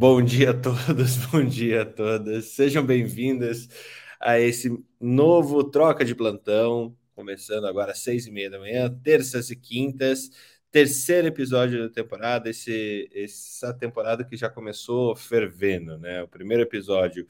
Bom dia a todos, bom dia a todas. Sejam bem-vindas a esse novo Troca de Plantão, começando agora às seis e meia da manhã, terças e quintas, terceiro episódio da temporada, esse, essa temporada que já começou fervendo, né? O primeiro episódio,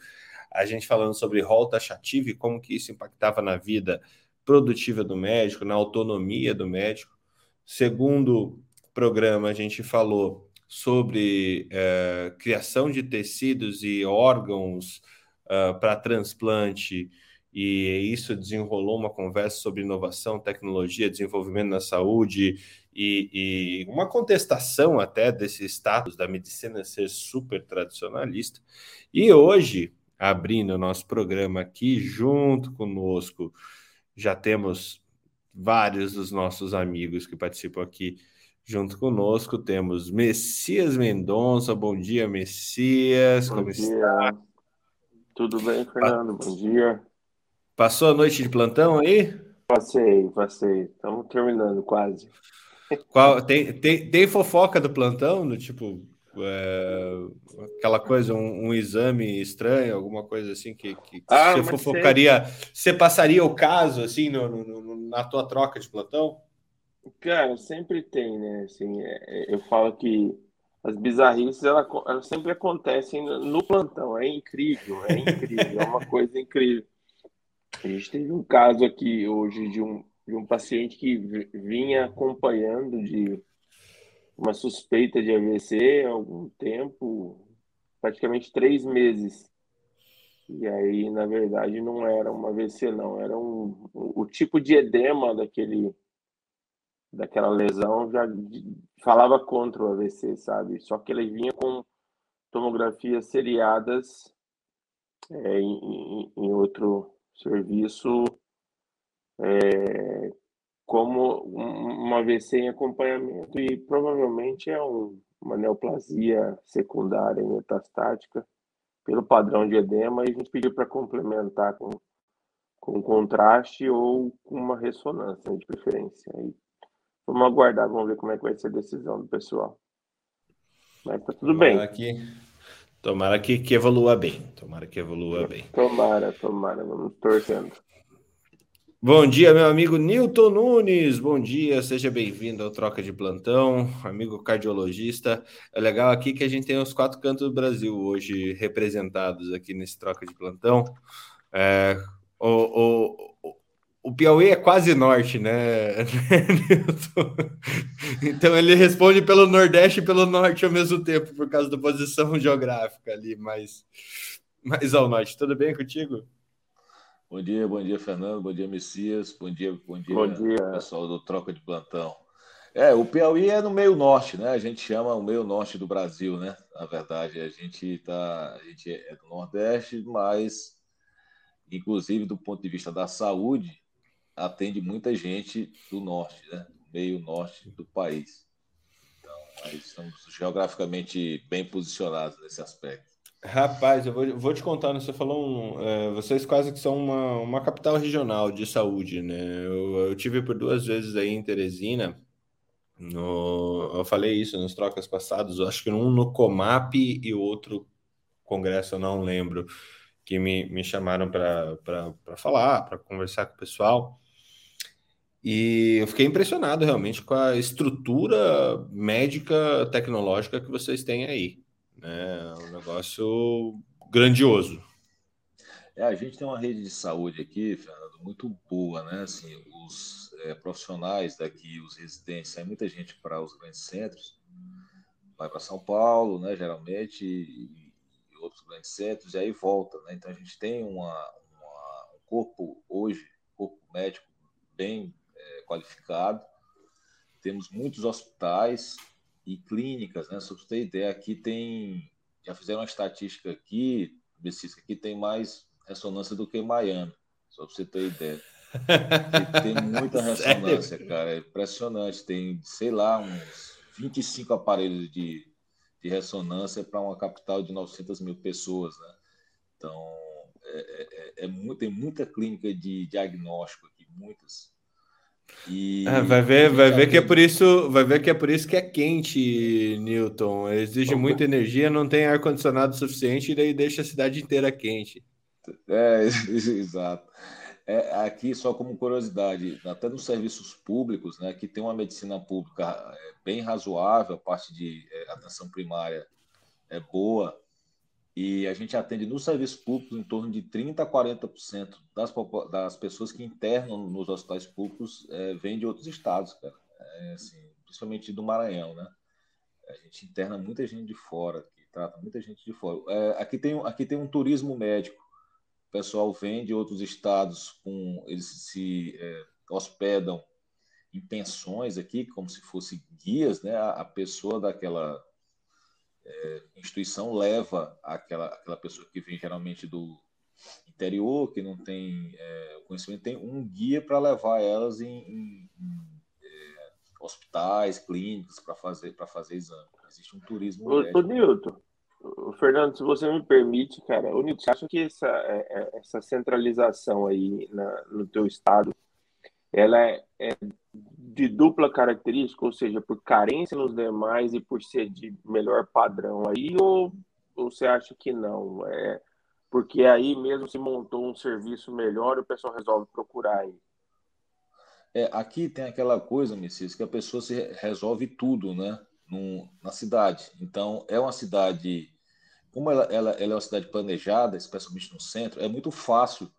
a gente falando sobre rol taxativo e como que isso impactava na vida produtiva do médico, na autonomia do médico. Segundo programa, a gente falou sobre uh, criação de tecidos e órgãos uh, para transplante, e isso desenrolou uma conversa sobre inovação, tecnologia, desenvolvimento na saúde e, e uma contestação até desse status da medicina ser super tradicionalista. E hoje, abrindo o nosso programa aqui, junto conosco, já temos vários dos nossos amigos que participam aqui Junto conosco temos Messias Mendonça. Bom dia, Messias. Bom Como dia. está? Tudo bem, Fernando? Bom dia. Passou a noite de plantão aí? Passei, passei. Estamos terminando quase. Qual, tem, tem, tem fofoca do plantão? Do tipo, é, aquela coisa, um, um, exame estranho, alguma coisa assim que, que Ah, você fofocaria, você passaria o caso assim no, no- no- na tua troca de plantão? Cara, sempre tem, né? Assim, é- é- eu falo que as bizarrices elas sempre acontecem no, plantão. É incrível, é incrível, é uma coisa incrível. A gente teve um caso aqui hoje de um, de um paciente que vi- vinha acompanhando de uma suspeita de AVC há algum tempo, praticamente três meses. E aí, na verdade, não era uma AVC, não, era um, o tipo de edema daquele, daquela lesão já falava contra o AVC, sabe? Só que ele vinha com tomografias seriadas é, em, em- outro serviço, é, como um- AVC em acompanhamento, e provavelmente é um- uma neoplasia secundária metastática pelo padrão de edema, e a gente pediu para complementar com, com contraste ou com uma ressonância, de preferência. Aí, vamos aguardar, vamos ver como é que vai ser a decisão do pessoal. Mas tá tudo bem. Tomara que, tomara que, que evolua bem. Tomara que evolua bem. Tomara, tomara, vamos torcendo. Bom dia, meu amigo Newton Nunes. Bom dia, seja bem-vindo ao Troca de Plantão, amigo cardiologista. É legal aqui que a gente tem os quatro cantos do Brasil hoje representados aqui nesse Troca de Plantão. É, o, o, o- Piauí é quase norte, né? Então ele responde pelo Nordeste e pelo Norte ao mesmo tempo, por causa da posição geográfica ali, mais, mais ao norte. Tudo bem contigo? Bom dia, bom dia, Fernando. Bom dia, Messias. Bom dia, bom dia, Bom dia. pessoal do Troca de Plantão. É, o Piauí é no meio norte, né? A gente chama o meio norte do Brasil, né? Na verdade, a gente tá, a gente é do Nordeste, mas inclusive do ponto de vista da saúde, atende muita gente do norte, né? Meio norte do país. Então, aí estamos geograficamente bem posicionados nesse aspecto. Rapaz, eu vou, vou te contar, né? Você falou, um, é, vocês quase que são uma, uma capital regional de saúde, né? Eu, eu tive por duas vezes aí em Teresina, no, eu falei isso nos trocas passados, acho que um no Comap e outro congresso, eu não lembro, que me, me chamaram para falar, para conversar com o pessoal. E eu fiquei impressionado realmente com a estrutura médica tecnológica que vocês têm aí? É um negócio grandioso. É, a gente tem uma rede de saúde aqui, Fernando, muito boa, né? Assim, os é, profissionais daqui, os residentes, sai muita gente para os grandes centros, vai para São Paulo, né? Geralmente, e, e outros grandes centros, e aí volta, né? Então a gente tem uma, uma- um corpo hoje, corpo médico bem é, qualificado, temos muitos hospitais e clínicas, né? Só para você ter ideia, aqui tem, já fizeram uma estatística aqui, Messias, que aqui tem mais ressonância do que Miami, só para você ter ideia. Aqui tem muita Sério? ressonância, cara, é impressionante. Tem, sei lá, uns 25 aparelhos de, de ressonância para uma capital de 900 mil pessoas, né? Então, é, é- é- é muito, tem muita clínica de diagnóstico aqui, muitas. E ah, vai ver, vai ver que é por isso, vai ver que é por isso que é quente, Newton. Exige muita energia, não tem ar condicionado suficiente e daí deixa a cidade inteira quente. É, exato. É, aqui, só como curiosidade, até nos serviços públicos, né, que tem uma medicina pública é, bem razoável, a parte de é, atenção primária é boa, e a gente atende nos serviços públicos em torno de 30% a 40% das, das pessoas que internam nos hospitais públicos é, vêm de outros estados, cara. É, assim, principalmente do Maranhão, né? A gente interna muita gente de fora, que trata muita gente de fora. É, aqui, tem, aqui tem um turismo médico o pessoal vem de outros estados, com eles se é, hospedam em pensões aqui, como se fossem guias, né? A, a pessoa daquela é, instituição leva aquela, aquela pessoa que vem geralmente do interior, que não tem é, conhecimento, tem um guia para levar elas em, em, em é, hospitais, clínicas, para fazer, fazer exame. Existe um turismo. Ô, ô Nilton, Fernando, se você me permite, cara, o você acha que essa, é, é, essa centralização aí na, no teu estado, ela é, é, de dupla característica, ou seja, por carência nos demais e por ser de melhor padrão aí, ou, ou você acha que não? É porque aí mesmo se montou um serviço melhor, o pessoal resolve procurar aí. É, aqui tem aquela coisa, Messias, que a pessoa se resolve tudo, né? no, na cidade. Então, é uma cidade, como ela, ela, ela é uma cidade planejada, especialmente no centro, é muito fácil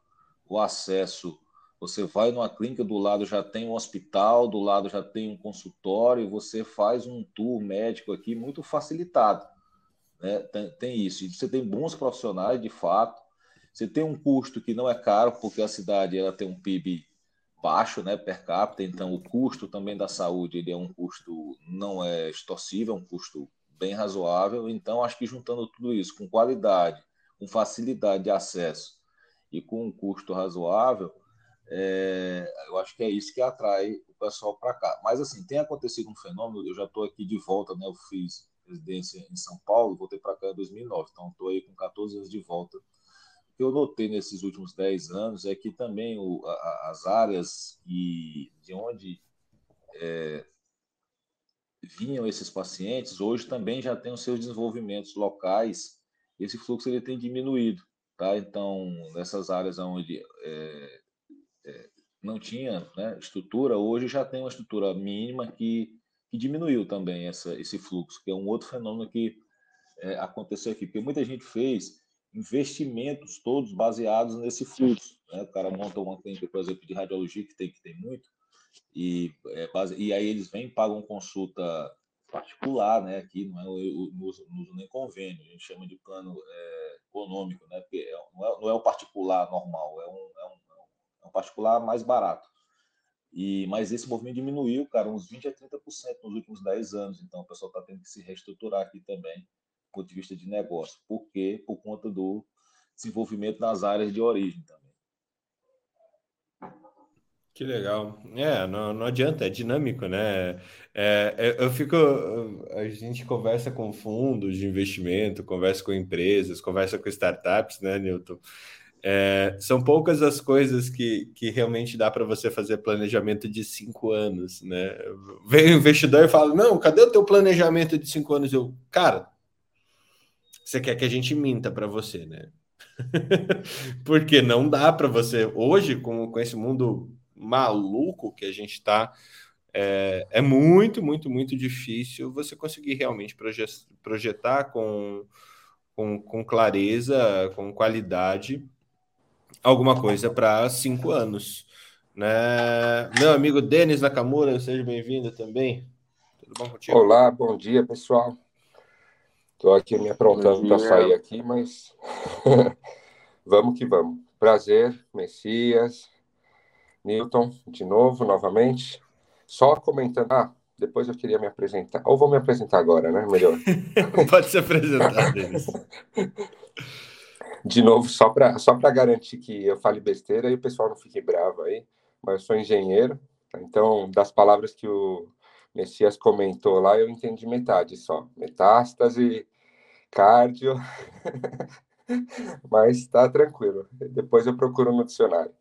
o acesso. Você vai numa clínica, do lado já tem um hospital, do lado já tem um consultório, você faz um tour médico aqui muito facilitado. Né? Tem, tem isso. Você tem bons profissionais, de fato. Você tem um custo que não é caro, porque a cidade ela tem um PIB baixo, né, per capita, então o custo também da saúde ele é um custo não é extorsível, é um custo bem razoável. Então acho que juntando tudo isso com qualidade, com facilidade de acesso e com um custo razoável, é, eu acho que é isso que atrai o pessoal para cá. Mas assim tem acontecido um fenômeno. Eu já estou aqui de volta, né? Eu fiz residência em São Paulo, voltei para cá em 2009, então estou aí com 14 anos de volta que eu notei nesses últimos 10 anos é que também o, a, as áreas e de onde é, vinham esses pacientes, hoje também já tem os seus desenvolvimentos locais, esse fluxo ele tem diminuído. Tá? Então, nessas áreas onde é, não tinha né, estrutura, hoje já tem uma estrutura mínima que, que diminuiu também essa, esse fluxo, que é um outro fenômeno que é, aconteceu aqui. Porque muita gente fez investimentos todos baseados nesse fluxo. Né? O cara monta uma clínica, por exemplo, de radiologia, que tem que tem muito, e, é, base... e aí eles vêm pagam consulta particular, né? Aqui não é o, não uso nem convênio, a gente chama de plano é, econômico, né? Porque é, não, é, não é o particular normal, é um, é um, particular mais barato. E, mas esse movimento diminuiu, cara, uns 20 a 30% nos últimos 10 anos. Então, o pessoal está tendo que se reestruturar aqui também ponto de vista de negócio. Por quê? Por conta do desenvolvimento nas áreas de origem também. Que legal. É, não, não adianta, é dinâmico, né? É, é eu fico. A gente conversa com fundos de investimento, conversa com empresas, conversa com startups, né, Newton? É, são poucas as coisas que, que realmente dá para você fazer planejamento de cinco anos, né? Vem o investidor e fala: Não, cadê o teu planejamento de cinco anos? Eu, cara, você quer que a gente minta para você, né? Porque não dá para você hoje com, com esse mundo maluco que a gente está é, é, muito, muito, muito difícil você conseguir realmente projetar com, com, com clareza, com qualidade, alguma coisa para cinco anos. Né? Meu amigo Denis Nakamura, seja bem-vindo também. Tudo bom contigo? Olá, bom dia, pessoal. Estou aqui me aprontando para sair aqui, mas vamos que vamos. Prazer, Messias, Newton, de novo, novamente. Só comentando. Ah, depois eu queria me apresentar. Ou vou me apresentar agora, né? Melhor. Pode se apresentar, Denis. De novo, só para só garantir que eu fale besteira e o pessoal não fique bravo aí, mas eu sou engenheiro, tá? então, das palavras que o Messias comentou lá, eu entendi metade só. Metástase, cardio. Mas está tranquilo. Depois eu procuro no dicionário.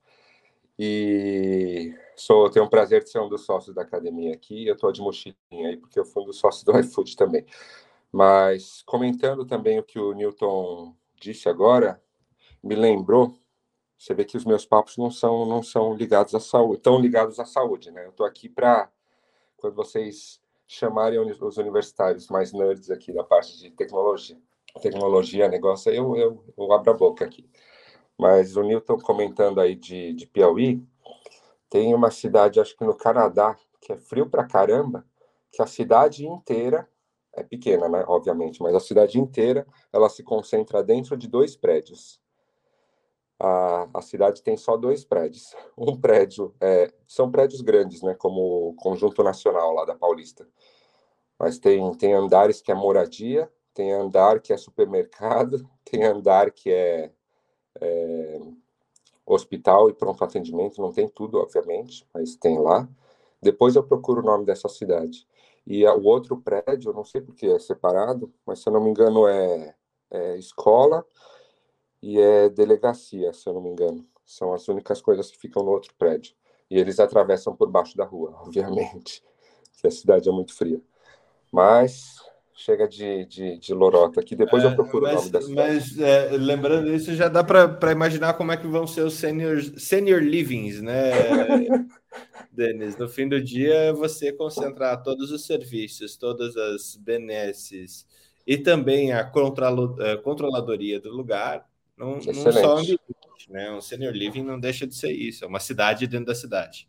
E Sou, tenho o prazer de ser um dos sócios da academia aqui. Eu estou de mochilinha aí, porque eu fui um dos sócios do iFood também. Mas comentando também o que o Newton disse agora, me lembrou. Você vê que os meus papos não são não são ligados à saúde, estão ligados à saúde, né? Eu estou aqui para quando vocês chamarem os universitários mais nerds aqui da parte de tecnologia, tecnologia, negócio, eu, eu, eu abro a boca aqui. Mas o Newton comentando aí de, de Piauí, tem uma cidade, acho que no Canadá, que é frio pra caramba, que a cidade inteira é pequena, né, obviamente, mas a cidade inteira ela se concentra dentro de dois prédios. A, a cidade tem só dois prédios. Um prédio é, são prédios grandes, né, como o Conjunto Nacional lá da Paulista. Mas tem tem andares que é moradia, tem andar que é supermercado, tem andar que é, é hospital e pronto atendimento, não tem tudo, obviamente, mas tem lá. Depois eu procuro o nome dessa cidade. E o outro prédio, eu não sei porque é separado, mas se eu não me engano é, é escola e é delegacia, se eu não me engano. São as únicas coisas que ficam no outro prédio. E eles atravessam por baixo da rua, obviamente, que a cidade é muito fria. Mas chega de, de, de lorota aqui. Depois é, eu procuro mas, o nome dessa Mas é, lembrando isso, já dá para imaginar como é que vão ser os senior, senior livings, né, Denis? No fim do dia, é você concentrar todos os serviços, todas as benesses e também a é, controladoria do lugar num, num só ambiente. Né? Um senior living não deixa de ser isso, é uma cidade dentro da cidade.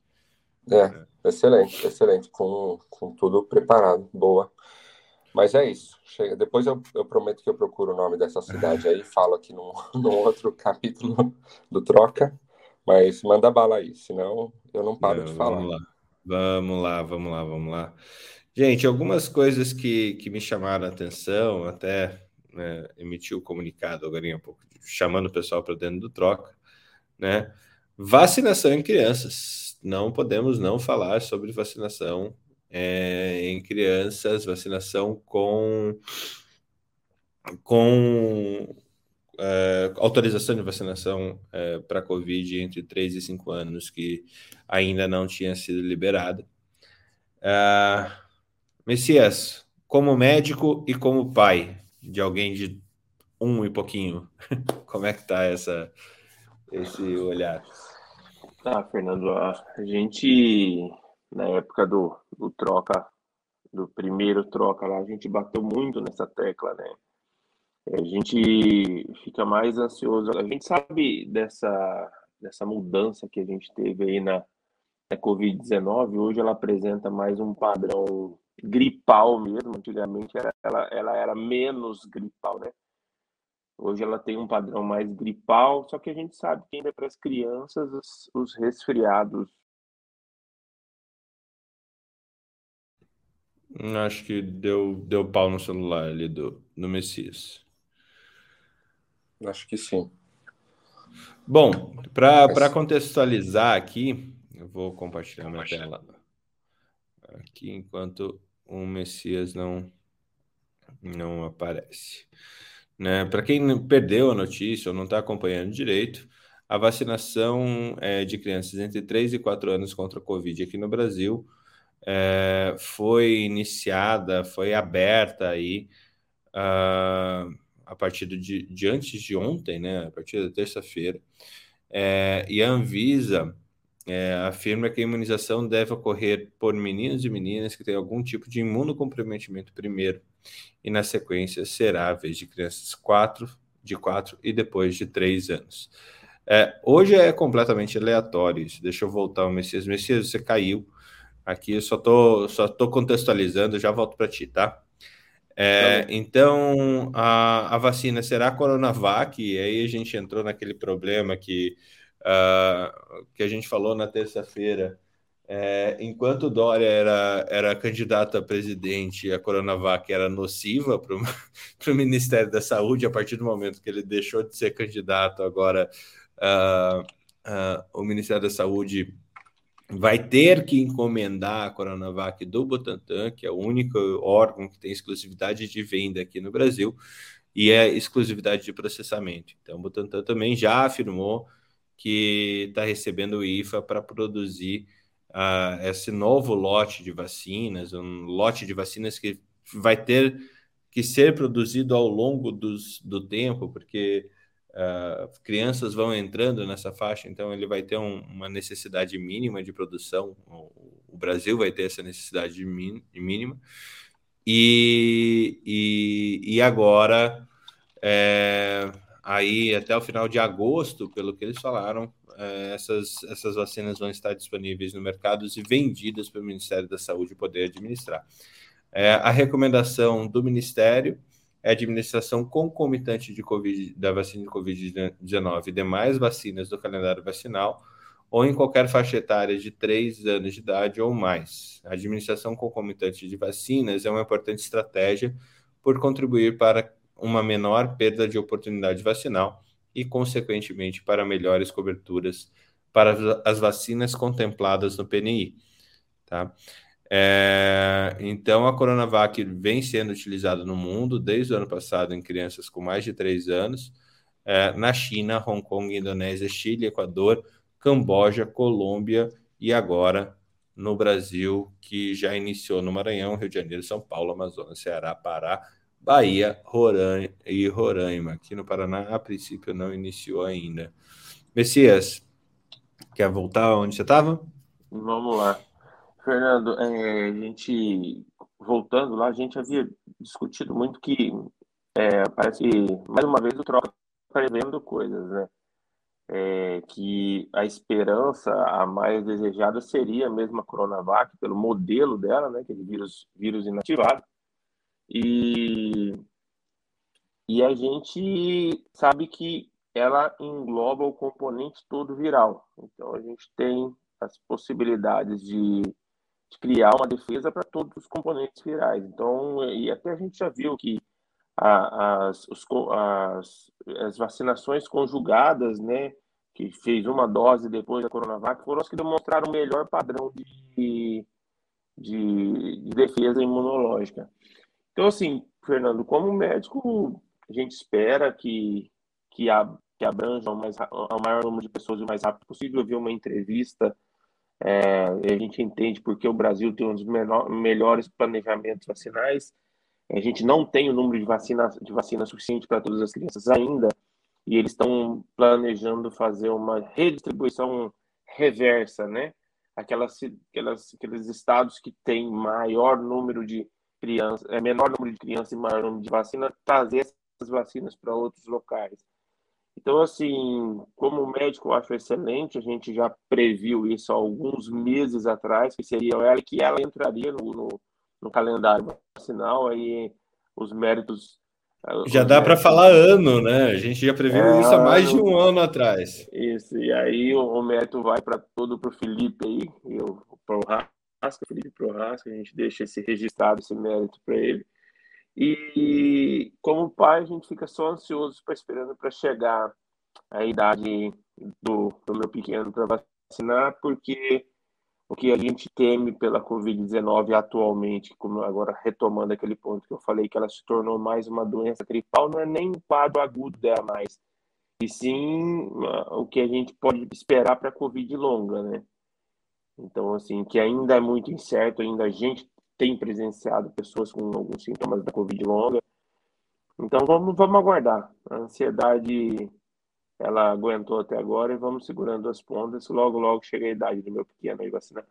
É, excelente, excelente, com, com tudo preparado, boa. Mas é isso. Chega. Depois eu, eu prometo que eu procuro o nome dessa cidade aí, falo aqui num, num outro capítulo do Troca. Mas manda bala aí, senão eu não paro não, de falar. Vamos lá. vamos lá, vamos lá, vamos lá. Gente, algumas coisas que, que me chamaram a atenção, até né, emitiu o comunicado agora um pouco, chamando o pessoal para dentro do Troca, né? Vacinação em crianças. Não podemos não falar sobre vacinação é, em crianças, vacinação com, com é, autorização de vacinação é, para Covid entre 3 e 5 anos, que ainda não tinha sido liberada. É, Messias, como médico e como pai de alguém de um e pouquinho, como é que está essa, esse olhar? Ah, Fernando, a gente na época do, do troca, do primeiro troca lá, a gente bateu muito nessa tecla, né? A gente fica mais ansioso. A gente sabe dessa, dessa mudança que a gente teve aí na, na Covid-19. Hoje ela apresenta mais um padrão gripal mesmo. Antigamente era, ela, ela era menos gripal, né? Hoje ela tem um padrão mais gripal, só que a gente sabe que ainda para as crianças os, os resfriados Acho que deu, deu pau no celular ali do, do Messias. Acho que sim. Bom, para contextualizar aqui, eu vou compartilhar minha tela aqui enquanto o Messias não, não aparece. Né? Para quem perdeu a notícia ou não está acompanhando direito, a vacinação é, de crianças entre 3 e 4 anos contra a Covid aqui no Brasil é, foi iniciada, foi aberta aí uh, a partir de, de, antes de ontem, né, a partir da terça-feira, é, e a Anvisa é, afirma que a imunização deve ocorrer por meninos e meninas que têm algum tipo de imunocomprometimento primeiro, e na sequência será a vez de crianças quatro, de 4 e depois de 3 anos. É, hoje é completamente aleatório isso. Deixa eu voltar ao Messias. Messias, você caiu. Aqui eu só tô, só tô contextualizando, já volto para ti, tá? É, então, a, a vacina será a Coronavac, e aí a gente entrou naquele problema que, uh, que a gente falou na terça-feira. É, enquanto o Dória era, era candidato a presidente, a Coronavac era nociva para o Ministério da Saúde, a partir do momento que ele deixou de ser candidato, agora uh, uh, o Ministério da Saúde vai ter que encomendar a Coronavac do Butantan, que é o único órgão que tem exclusividade de venda aqui no Brasil, e é exclusividade de processamento. Então, o Butantan também já afirmou que está recebendo o IFA para produzir uh, esse novo lote de vacinas, um lote de vacinas que vai ter que ser produzido ao longo dos, do tempo, porque uh, crianças vão entrando nessa faixa, então ele vai ter um, uma necessidade mínima de produção. O, o, Brasil vai ter essa necessidade mínima. E, e, e agora, é, aí até o final de agosto, pelo que eles falaram, é, essas, essas vacinas vão estar disponíveis no mercado e vendidas pelo Ministério da Saúde poder administrar. É, a recomendação do Ministério é a administração concomitante de COVID, da vacina de Covid-19 e demais vacinas do calendário vacinal, ou em qualquer faixa etária de 3 anos de idade ou mais. A administração concomitante de vacinas é uma importante estratégia por contribuir para uma menor perda de oportunidade vacinal e, consequentemente, para melhores coberturas para as vacinas contempladas no PNI. Tá? É, então, a Coronavac vem sendo utilizada no mundo desde o ano passado em crianças com mais de 3 anos, é, na China, Hong Kong, Indonésia, Chile, Equador, Camboja, Colômbia e agora no Brasil, que já iniciou no Maranhão, Rio de Janeiro, São Paulo, Amazonas, Ceará, Pará, Bahia, Roraima e Roraima. Aqui no Paraná, a princípio, não iniciou ainda. Messias, quer voltar onde você estava? Vamos lá. Fernando, é, a gente, voltando lá, a gente havia discutido muito que é, parece mais uma vez, o troca prevendo coisas, né? É, que a esperança a mais desejada seria mesmo a Coronavac, pelo modelo dela, né, que de vírus, vírus inativado. E, e a gente sabe que ela engloba o componente todo viral. Então, a gente tem as possibilidades de de criar uma defesa para todos os componentes virais. Então, e até a gente já viu que a, as, os, as, as, vacinações conjugadas, né, que fez uma dose depois da Coronavac, foram as que demonstraram o melhor padrão de, de, de defesa imunológica. Então, assim, Fernando, como médico, a gente espera que, que, a, que abranja o, mais, o maior número de pessoas o mais rápido possível. Eu vi uma entrevista é, a gente entende porque o Brasil tem um dos menor, melhores planejamentos vacinais. A gente não tem o número de vacina, de vacina suficiente para todas as crianças ainda, e eles estão planejando fazer uma redistribuição reversa, né? Aquelas, aquelas, aqueles estados que têm maior número de crianças, é menor número de crianças e maior número de vacina, trazer essas vacinas para outros locais. Então, assim, como médico, eu acho excelente. A gente já previu isso há alguns meses atrás, que seria ela que ela entraria no, no, no calendário vacinal. Aí os méritos. Já dá para falar ano, né? A gente já previu é, isso há mais de um ano atrás. Isso, e aí o, o mérito vai para todo para o Felipe aí, e o Prorasca, Felipe Prorasca, a gente deixa esse registrado, esse mérito para ele. E como pai, a gente fica só ansioso para esperando para chegar a idade do, do meu pequeno para vacinar, porque o que a gente teme pela Covid-19 atualmente, como agora retomando aquele ponto que eu falei, que ela se tornou mais uma doença gripal, não é nem um quadro agudo dela mais, e sim o que a gente pode esperar para a Covid longa, né? Então, assim, que ainda é muito incerto, ainda a gente tem presenciado pessoas com alguns sintomas da Covid longa. Então vamos, vamos aguardar. A ansiedade ela aguentou até agora e vamos segurando as pontas. Logo, logo chega a idade do meu pequeno aí vacinar.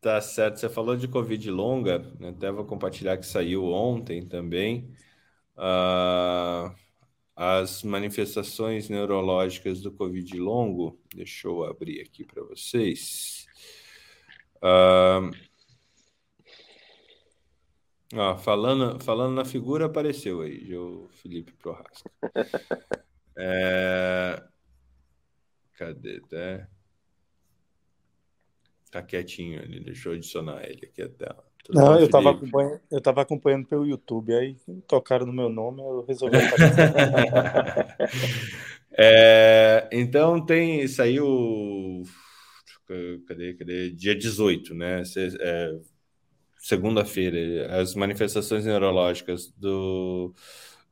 Tá certo. Você falou de Covid longa, né? até vou compartilhar que saiu ontem também. Uh, as manifestações neurológicas do Covid longo. Deixa eu abrir aqui para vocês. Ó, falando, falando na figura, apareceu aí, o Felipe Prohasca. É... Cadê? Tá? tá quietinho ali, deixa eu adicionar ele aqui até. Tudo Não, eu estava acompanhando, eu tava acompanhando pelo YouTube, aí tocaram no meu nome, eu resolvi. é, então tem, saiu cadê, cadê? Dia 18, né? É, Segunda-feira, as manifestações neurológicas do,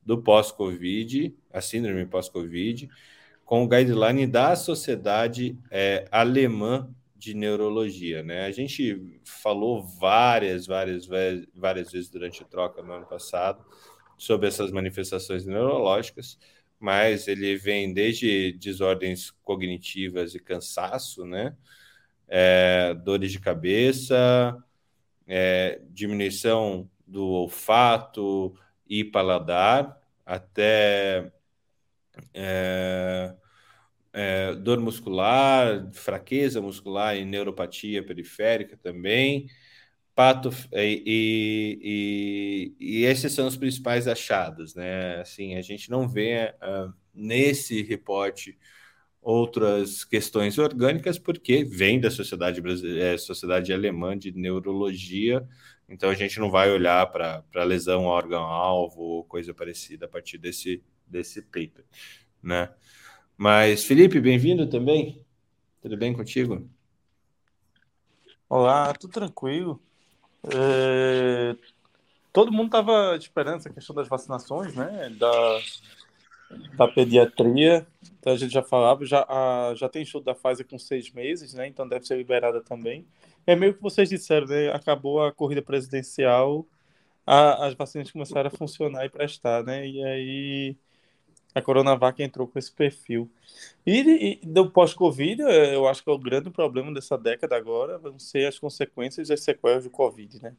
do pós-Covid, a síndrome pós-Covid, com o guideline da Sociedade é, Alemã de Neurologia. Né? A gente falou várias, várias, várias vezes durante a troca no ano passado sobre essas manifestações neurológicas, mas ele vem desde desordens cognitivas e cansaço, né? É, dores de cabeça, é, diminuição do olfato e paladar, até é, é, dor muscular, fraqueza muscular e neuropatia periférica também. Pato, e, e, e, esses são os principais achados, né? Assim, a gente não vê uh, nesse reporte outras questões orgânicas, porque vem da sociedade é, sociedade alemã de neurologia, então a gente não vai olhar para lesão órgão-alvo ou coisa parecida a partir desse, desse paper, né? Mas, Felipe, bem-vindo também. Tudo bem contigo? Olá, tudo tranquilo. É... Todo mundo estava esperando essa questão das vacinações, né? Da, da pediatria. Então a gente já falava, já, a, já tem estudo da fase com seis meses, né? Então deve ser liberada também. É meio que vocês disseram, né? Acabou a corrida presidencial, a, as vacinas começaram a funcionar e prestar, né? E aí a Coronavac entrou com esse perfil. E, e do pós-Covid, é, eu acho que é o grande problema dessa década agora vão ser as consequências das sequelas do Covid, né?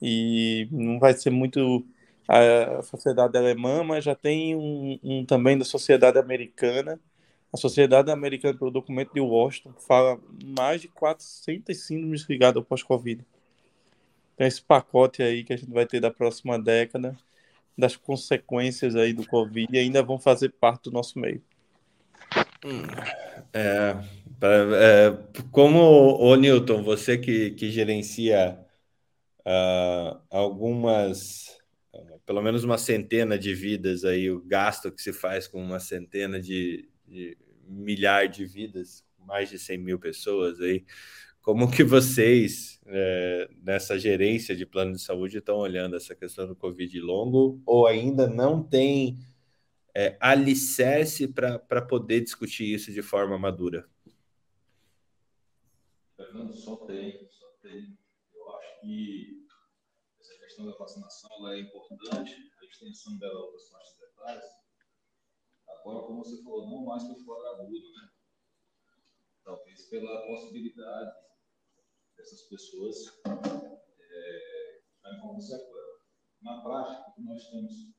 E não vai ser muito a sociedade alemã, mas já tem um, um também da sociedade americana. A sociedade americana, pelo documento de Washington, fala mais de 400 síndromes ligadas ao pós-Covid. Então, esse pacote aí que a gente vai ter da próxima década das consequências aí do Covid ainda vão fazer parte do nosso meio. É, é, como o Newton, você que, que gerencia uh, algumas, pelo menos uma centena de vidas aí, o gasto que se faz com uma centena de, de milhar de vidas, mais de 100 mil pessoas aí, como que vocês, é, nessa gerência de plano de saúde, estão olhando essa questão do Covid longo ou ainda não tem é, alicerce para poder discutir isso de forma madura? Fernando, só tem, só tem. Eu acho que questão da vacinação é importante, a extensão dela para as faixas etárias. Agora, como você falou, não mais por fora agudo, né? Talvez pela possibilidade essas pessoas é, com sequela. Na prática, o que nós temos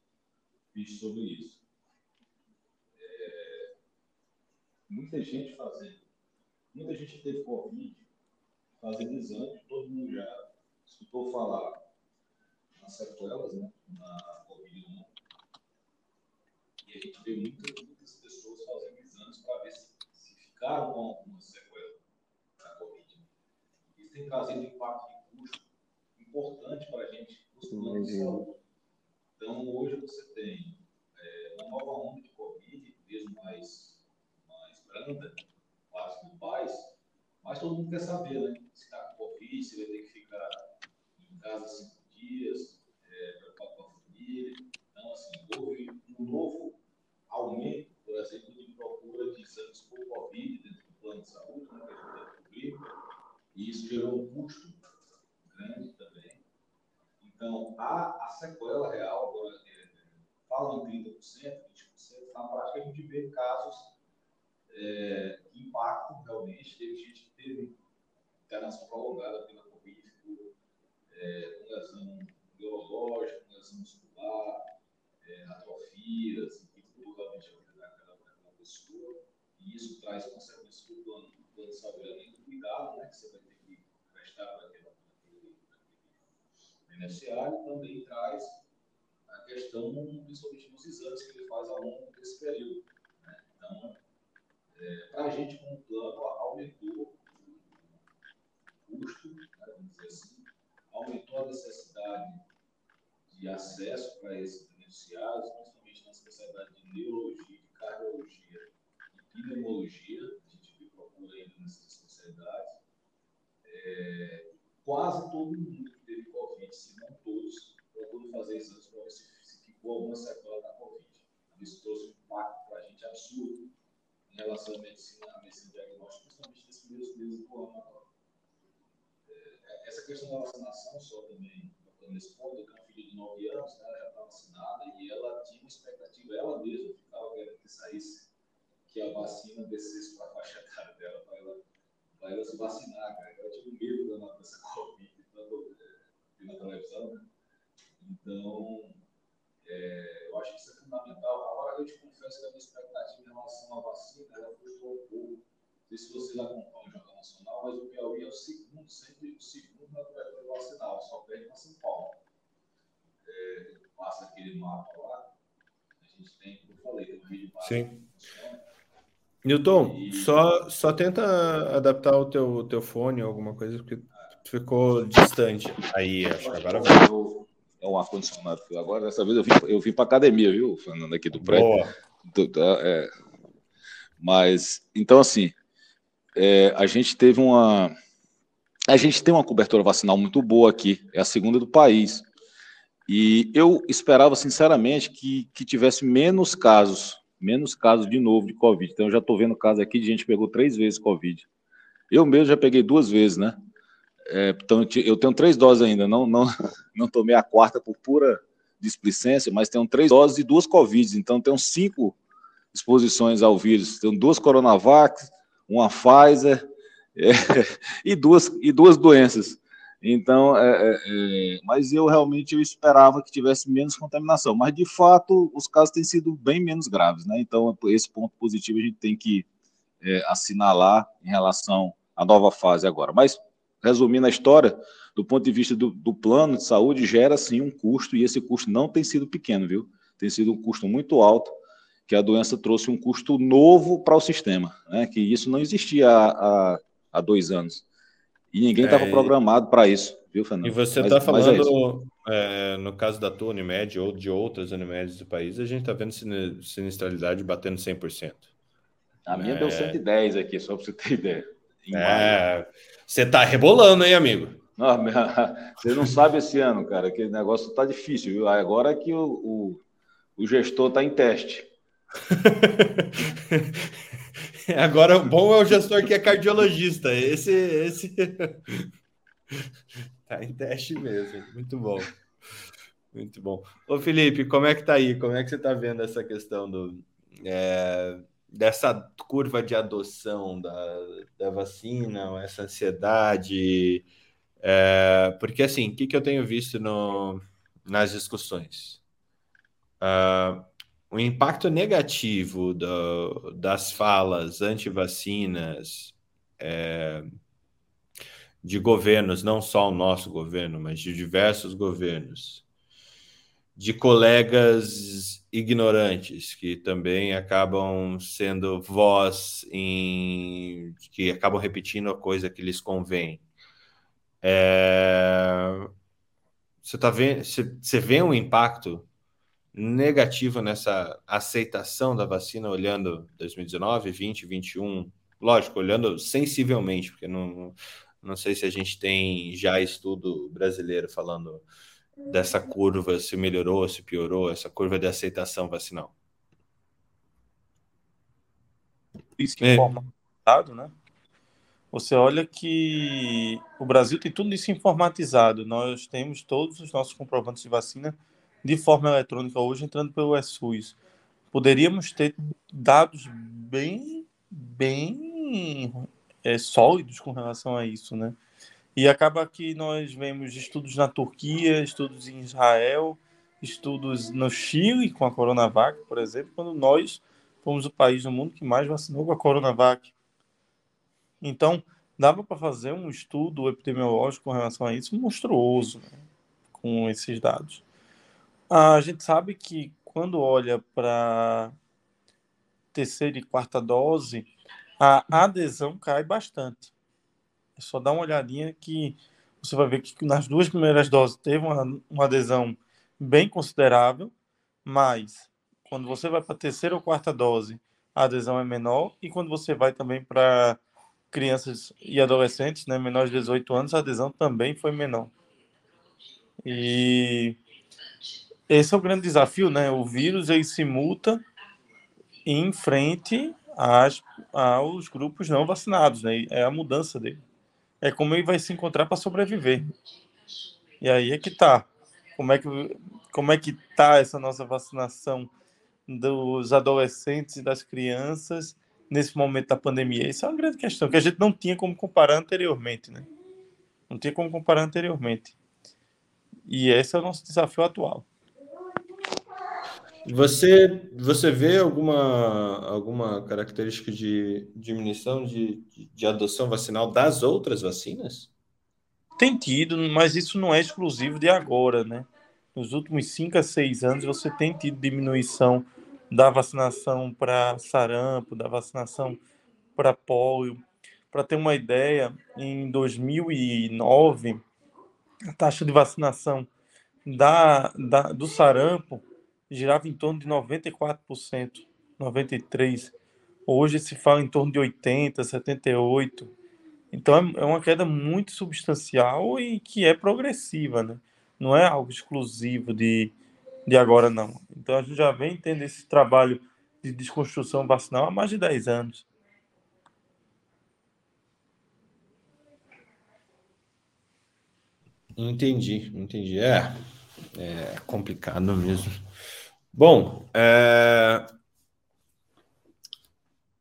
visto sobre isso? É, muita gente fazendo, muita gente teve Covid fazendo exame, todo mundo já escutou falar nas sequelas, né, na Covid-1. E a gente vê muitas, muitas pessoas fazendo exames para ver se, se ficaram com alguma sequela tem trazido impacto de custo importante para a gente nos planos de saúde. Então, hoje você tem é, uma nova onda de Covid, mesmo mais, mais branda, vários grupais, mas todo mundo quer saber, né? Se está com Covid, se vai ter que ficar em casa cinco dias, é, preocupado com a família. Então, assim, houve um novo aumento, por exemplo, de procura de exames por Covid dentro do plano de saúde, né, que a gente cobrir e isso gerou um custo grande também. Então, a, a sequela real, agora, é, falam em 30%, 20%, na prática a gente vê casos é, que impactam realmente. Teve gente que teve internação prolongada pela é, com lesão neurológica, com lesão muscular, é, atrofias, que tudo realmente daquela, daquela pessoa. E isso traz consequências para o plano, plano de saúde, além do cuidado né, que você vai prestar para aquele, beneficiário, também traz a questão, principalmente dos exames que ele faz ao longo desse período. Né? Então, é, para a gente, como plano, aumentou o custo, né, vamos dizer assim, aumentou a necessidade de acesso para esses beneficiários, principalmente na especialidade de neurologia, de cardiologia e pneumologia, a gente procura ainda nessas especialidades é, quase todo mundo que teve Covid, se não todos, procurou fazer exames para ver se, se ficou alguma sequela da Covid. Isso trouxe um impacto para a gente absurdo em relação à medicina, à medicina diagnóstica, principalmente nesses primeiros meses do ano agora. Essa questão da vacinação, só também nesse ponto, eu tenho uma filha de 9 anos, né, ela já está vacinada e ela tinha uma expectativa, ela mesma ficava querendo que saísse, que a vacina descesse para a faixa etária dela, para ela, ela se vacinar, cara. Ela tinha um medo da dessa Covid, tanto é, na televisão, né? Então, é, eu acho que isso é fundamental. Agora, eu te confesso que a minha expectativa em relação à vacina ela frustrou um pouco. Não sei se vocês acompanham o Nacional, mas o Piauí é o segundo, sempre o segundo na cobertura vacinal, só perde para São Paulo. É, passa aquele mapa lá, a gente tem, como eu falei, tem um vídeo Sim. Newton, e... só, só tenta adaptar o teu, teu fone ou alguma coisa, porque ficou distante. Aí, acho que agora vai é um ar-condicionado. Agora, dessa vez eu vim, eu vim para academia, viu, Fernando, aqui do prédio. Boa. Do, é, mas, então, assim, é, a gente teve uma. A gente tem uma cobertura vacinal muito boa aqui, é a segunda do país. E eu esperava, sinceramente, que, que tivesse menos casos, menos casos de novo de Covid. Então, eu já estou vendo casos aqui de gente que pegou três vezes Covid. Eu mesmo já peguei duas vezes, né? É, então, eu tenho três doses ainda, não, não, não tomei a quarta por pura displicência, mas tenho três doses e duas Covid, então tenho cinco exposições ao vírus. Tenho duas Coronavac, uma Pfizer é, e, duas, e duas doenças. Então, é, é, é, mas eu realmente eu esperava que tivesse menos contaminação. Mas, de fato, os casos têm sido bem menos graves. Né? Então, esse ponto positivo a gente tem que é, assinalar em relação à nova fase agora. Mas resumindo a história, do ponto de vista do, do, plano de saúde, gera sim um custo, e esse custo não tem sido pequeno, viu? Tem sido um custo muito alto, que a doença trouxe um custo novo para o sistema, né? Que isso não existia há, há, há dois anos. E ninguém estava é, programado para isso, viu, Fernando? E você está é falando, é no caso da tua Unimed ou de outras Unimedes do país, a gente está vendo sinistralidade batendo 100%. A minha deu 110 é. aqui, só para você ter ideia. É, você tá rebolando, hein, amigo? Não, você não sabe esse ano, cara, que o negócio tá difícil, viu? Agora é que o, o, o gestor tá em teste. Agora, o bom é o gestor que é cardiologista. Esse, esse tá em teste mesmo. Muito bom. Muito bom. Ô, Felipe, como é que tá aí? Como é que você tá vendo essa questão do. É dessa curva de adoção da, da vacina, essa ansiedade. É, porque, assim, o que, que eu tenho visto no, nas discussões? Uh, o impacto negativo do, das falas anti-vacinas é, de governos, não só o nosso governo, mas de diversos governos, de colegas ignorantes, que também acabam sendo voz em que acabam repetindo a coisa que lhes convém. É... Você tá vendo, você vê um impacto negativo nessa aceitação da vacina olhando 2019, 20, 21, lógico, olhando sensivelmente, porque não, não sei se a gente tem já estudo brasileiro falando dessa curva, se melhorou, se piorou, essa curva de aceitação vacinal? Isso que é. informatizado, né? Você olha que o Brasil tem tudo isso informatizado. Nós temos todos os nossos comprovantes de vacina de forma eletrônica hoje entrando pelo SUS. Poderíamos ter dados bem, bem é, sólidos com relação a isso, né? E acaba que nós vemos estudos na Turquia, estudos em Israel, estudos no Chile com a Coronavac, por exemplo, quando nós fomos o país do mundo que mais vacinou com a Coronavac. Então, dava para fazer um estudo epidemiológico com relação a isso monstruoso, né? com esses dados. A gente sabe que quando olha para terceira e quarta dose, a adesão cai bastante. É só dar uma olhadinha que você vai ver que nas duas primeiras doses teve uma, uma adesão bem considerável, mas quando você vai para a terceira ou quarta dose, a adesão é menor, e quando você vai também para crianças e adolescentes, né, menores de 18 anos, a adesão também foi menor. E esse é o grande desafio, né? O vírus ele se muta em frente às, aos grupos não vacinados, né? É a mudança dele. É como ele vai se encontrar para sobreviver. E aí é que tá. Como é que como é que tá essa nossa vacinação dos adolescentes e das crianças nesse momento da pandemia? Isso é uma grande questão que a gente não tinha como comparar anteriormente, né? Não tinha como comparar anteriormente. E esse é o nosso desafio atual. Você, você vê alguma, alguma característica de diminuição de, de adoção vacinal das outras vacinas? Tem tido, mas isso não é exclusivo de agora, né? Nos últimos 5 a 6 anos, você tem tido diminuição da vacinação para sarampo, da vacinação para polio. Para ter uma ideia, em 2009, a taxa de vacinação da, da, do sarampo girava em torno de 94%, 93%. Hoje se fala em torno de 80%, 78%. Então é, é uma queda muito substancial e que é progressiva, né? Não é algo exclusivo de, de agora, não. Então a gente já vem tendo esse trabalho de desconstrução vacinal há mais de 10 anos. Entendi, entendi. É, é complicado mesmo. Bom, é...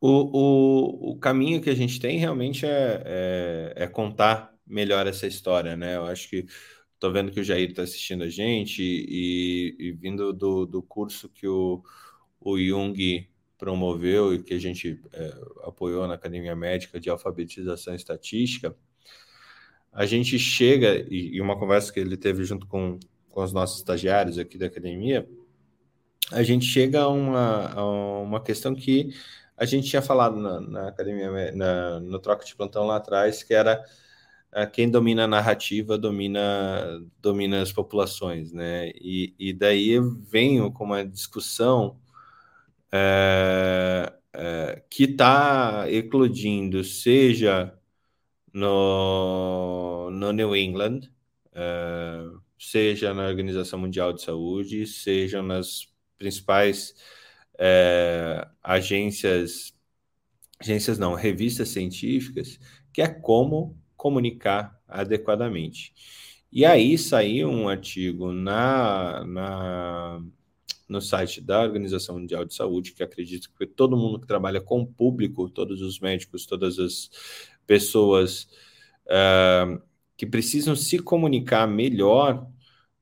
o, o, o caminho que a gente tem realmente é, é, é contar melhor essa história, né? Eu acho que estou vendo que o Jair está assistindo a gente e, e, vindo do, do curso que o, o Jung promoveu e que a gente é, apoiou na Academia Médica de Alfabetização Estatística, a gente chega, e, e uma conversa que ele teve junto com, com os nossos estagiários aqui da academia, a gente chega a uma, a uma questão que a gente tinha falado na, na academia, na, no troca de plantão lá atrás, que era uh, quem domina a narrativa domina, domina as populações, né? E, e daí venho com uma discussão é, é, que está eclodindo, seja no, no New England, é, seja na Organização Mundial de Saúde, seja nas principais é, agências, agências não, revistas científicas, que é como comunicar adequadamente. E aí saiu um artigo na, na, no site da Organização Mundial de Saúde, que acredito que todo mundo que trabalha com o público, todos os médicos, todas as pessoas uh, que precisam se comunicar melhor,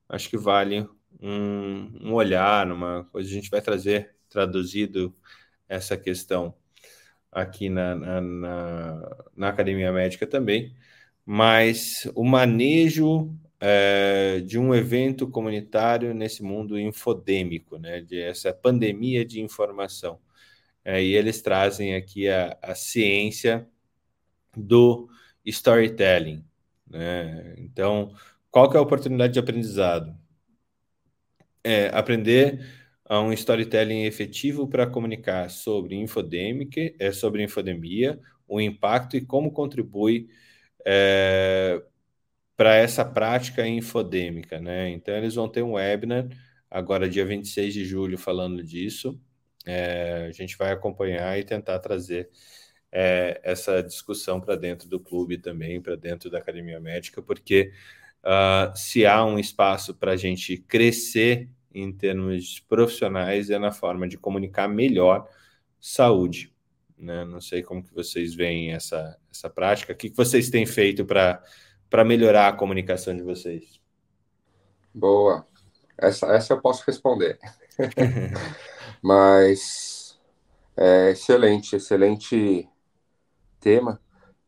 acho que vale um, um olhar, uma coisa. A gente vai trazer traduzido essa questão aqui na, na, na, na Academia Médica também, mas o manejo é, de um evento comunitário nesse mundo infodêmico, né, de essa pandemia de informação. É, e eles trazem aqui a, a ciência do storytelling. Né? Então, qual que é a oportunidade de aprendizado? É aprender a um storytelling efetivo para comunicar sobre infodêmica, é, sobre infodemia, o impacto e como contribui é, para essa prática infodêmica, né? Então eles vão ter um webinar agora dia 26 de julho falando disso. É, a gente vai acompanhar e tentar trazer é, essa discussão para dentro do clube também, para dentro da academia médica, porque Uh, se há um espaço para a gente crescer em termos profissionais é na forma de comunicar melhor saúde. Né? Não sei como que vocês veem essa, essa prática. O que, vocês têm feito para melhorar a comunicação de vocês? Boa. Essa, essa eu posso responder. Mas é, excelente, excelente tema.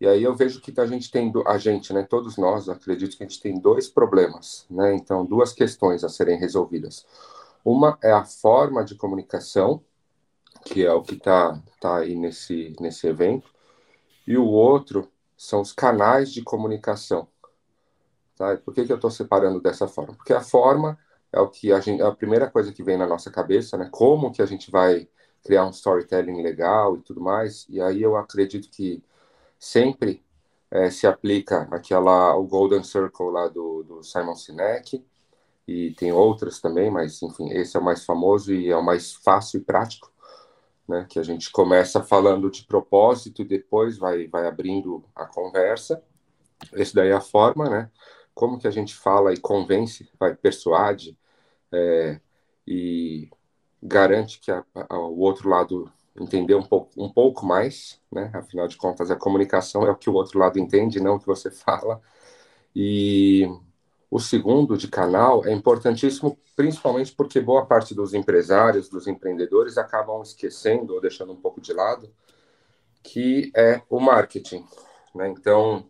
E aí eu vejo que a gente tem, a gente, né, todos nós, acredito que a gente tem dois problemas, né? Então, duas questões a serem resolvidas. Uma é a forma de comunicação, que é o que está tá aí nesse, nesse evento, e o outro são os canais de comunicação. Tá? Por que, que eu estou separando dessa forma? Porque a forma é o que a, gente, é a primeira coisa que vem na nossa cabeça, né? Como que a gente vai criar um storytelling legal e tudo mais. E aí eu acredito que sempre é, se aplica aquela o Golden Circle lá do, do Simon Sinek e tem outras também, mas enfim, esse é o mais famoso e é o mais fácil e prático, né, que a gente começa falando de propósito depois vai, vai abrindo a conversa. Esse daí é a forma, né? Como que a gente fala e convence, vai persuade é, e garante que a, a, o outro lado entender um pouco, um pouco mais, né? Afinal de contas, a comunicação é o que o outro lado entende, não o que você fala. E o segundo de canal é importantíssimo, principalmente porque boa parte dos empresários, dos empreendedores, acabam esquecendo ou deixando um pouco de lado, que é o marketing. Né? Então,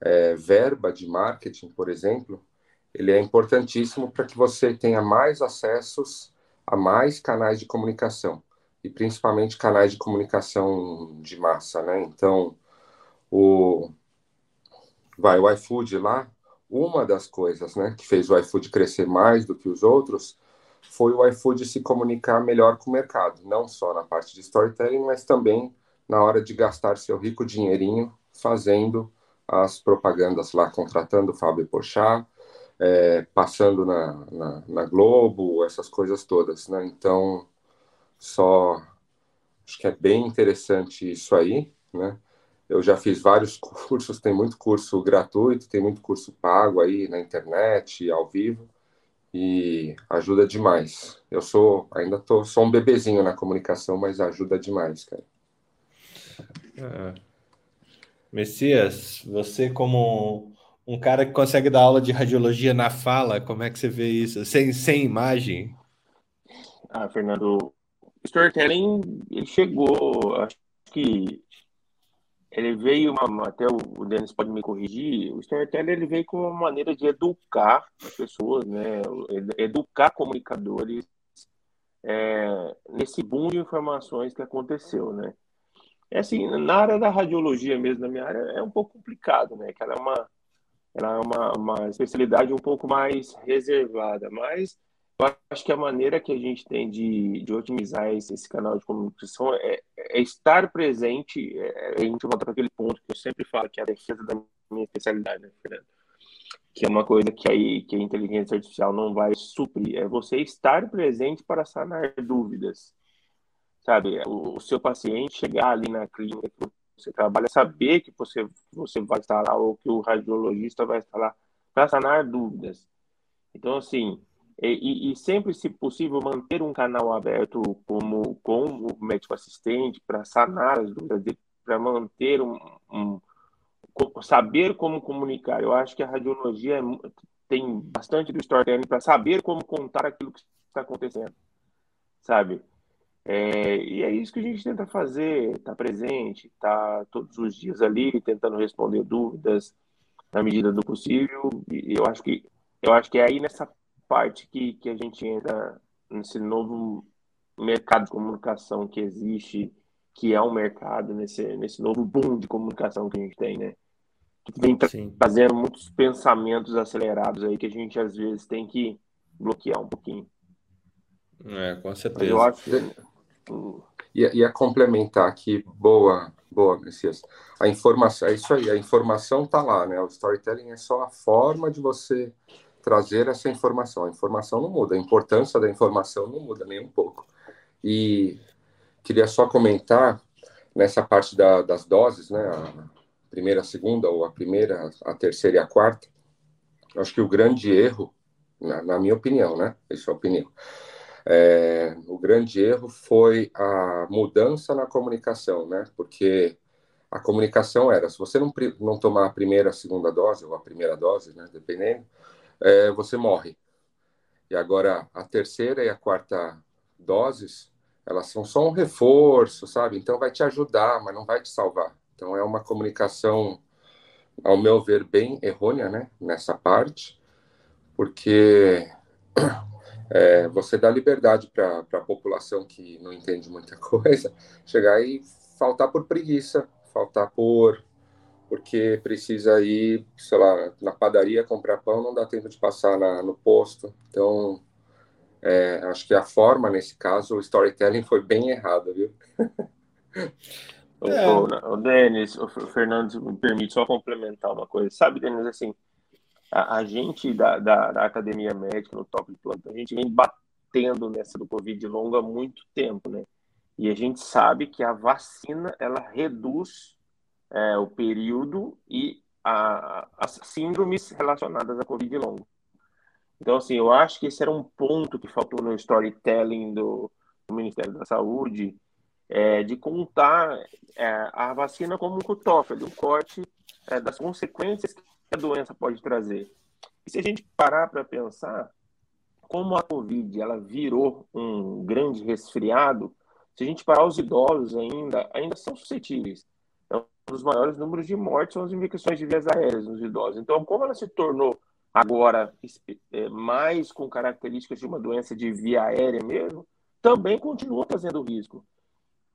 é, verba de marketing, por exemplo, ele é importantíssimo para que você tenha mais acessos a mais canais de comunicação e principalmente canais de comunicação de massa, né? Então, o vai o iFood lá, uma das coisas, né, que fez o iFood crescer mais do que os outros foi o iFood se comunicar melhor com o mercado, não só na parte de storytelling, mas também na hora de gastar seu rico dinheirinho fazendo as propagandas lá, contratando o Fábio Porchat, é, passando na, na, na, Globo, essas coisas todas, né? Então, só acho que é bem interessante isso aí, né? Eu já fiz vários cursos, tem muito curso gratuito, tem muito curso pago aí na internet, ao vivo, e ajuda demais. Eu sou, ainda tô, sou um bebezinho na comunicação, mas ajuda demais, cara. É. Messias, você como um cara que consegue dar aula de radiologia na fala, como é que você vê isso? Sem, sem imagem? Ah, Fernando, storytelling ele chegou, acho que ele veio, uma, até o Denis pode me corrigir, o storytelling ele veio com uma maneira de educar as pessoas, né? educar comunicadores é, nesse boom de informações que aconteceu, né? É assim, na área da radiologia mesmo, na minha área, é um pouco complicado, né? Que ela é uma, ela é uma, uma especialidade um pouco mais reservada, mas eu acho que a maneira que a gente tem de, de otimizar esse, esse canal de comunicação é, é estar presente, é, a gente volta para aquele ponto que eu sempre falo, que é a defesa da minha especialidade, né, Fernando? Que é uma coisa que, aí, que a inteligência artificial não vai suprir, é você estar presente para sanar dúvidas, sabe? O, o seu paciente chegar ali na clínica, você trabalha, saber que você, você vai estar lá ou que o radiologista vai estar lá para sanar dúvidas. Então, assim, e, e, sempre, se possível, manter um canal aberto como com o médico assistente para sanar as dúvidas, para manter um, um, saber como comunicar. Eu acho que a radiologia é, tem bastante do storytelling para saber como contar aquilo que está acontecendo, sabe? É, e é isso que a gente tenta fazer, estar tá presente, estar tá todos os dias ali, tentando responder dúvidas na medida do possível. E eu acho que eu acho que é aí nessa parte que, que a gente entra nesse novo mercado de comunicação que existe, que é um mercado, nesse, nesse novo boom de comunicação que a gente tem, né? Que vem trazendo muitos pensamentos acelerados aí que a gente às vezes tem que bloquear um pouquinho. É, com certeza. Mas eu acho que e, e a complementar aqui, boa, boa, Messias. A informação, é isso aí, a informação está lá, né? O storytelling é só a forma de você trazer essa informação. A informação não muda, a importância da informação não muda nem um pouco. E queria só comentar nessa parte da, das doses, né? A primeira, a segunda, ou a primeira, a terceira e a quarta. Acho que o grande erro, na, na minha opinião, né? Essa é a opinião é, o grande erro foi a mudança na comunicação, né? Porque a comunicação era, se você não, não tomar a primeira, a segunda dose, ou a primeira dose, né? Dependendo, é, você morre. E agora, a terceira e a quarta doses, elas são só um reforço, sabe? Então, vai te ajudar, mas não vai te salvar. Então, é uma comunicação, ao meu ver, bem errônea, né? Nessa parte, porque é, você dá liberdade para a população que não entende muita coisa chegar e faltar por preguiça, faltar por porque precisa ir, sei lá, na padaria comprar pão, não dá tempo de passar na, no posto. Então, é, acho que a forma, nesse caso, o storytelling foi bem errado, viu? É. O, Denis, o Fernando, me permite só complementar uma coisa. Sabe, Denis, assim, a, a gente da, da, da, academia médica no top de plantão, a gente vem batendo nessa do Covid longo há muito tempo, né? E a gente sabe que a vacina ela reduz é, o período e a, as síndromes relacionadas à Covid longo. Então, assim, eu acho que esse era um ponto que faltou no storytelling do, do Ministério da Saúde, é, de contar é, a vacina como um cutoff, um corte é, das consequências que a doença pode trazer. E se a gente parar para pensar, como a Covid ela virou um grande resfriado, se a gente parar os idosos ainda, ainda são suscetíveis. Então, os maiores números de mortes são as infecções de vias aéreas nos idosos. Então, como ela se tornou agora é, mais com características de uma doença de via aérea mesmo, também continua fazendo risco.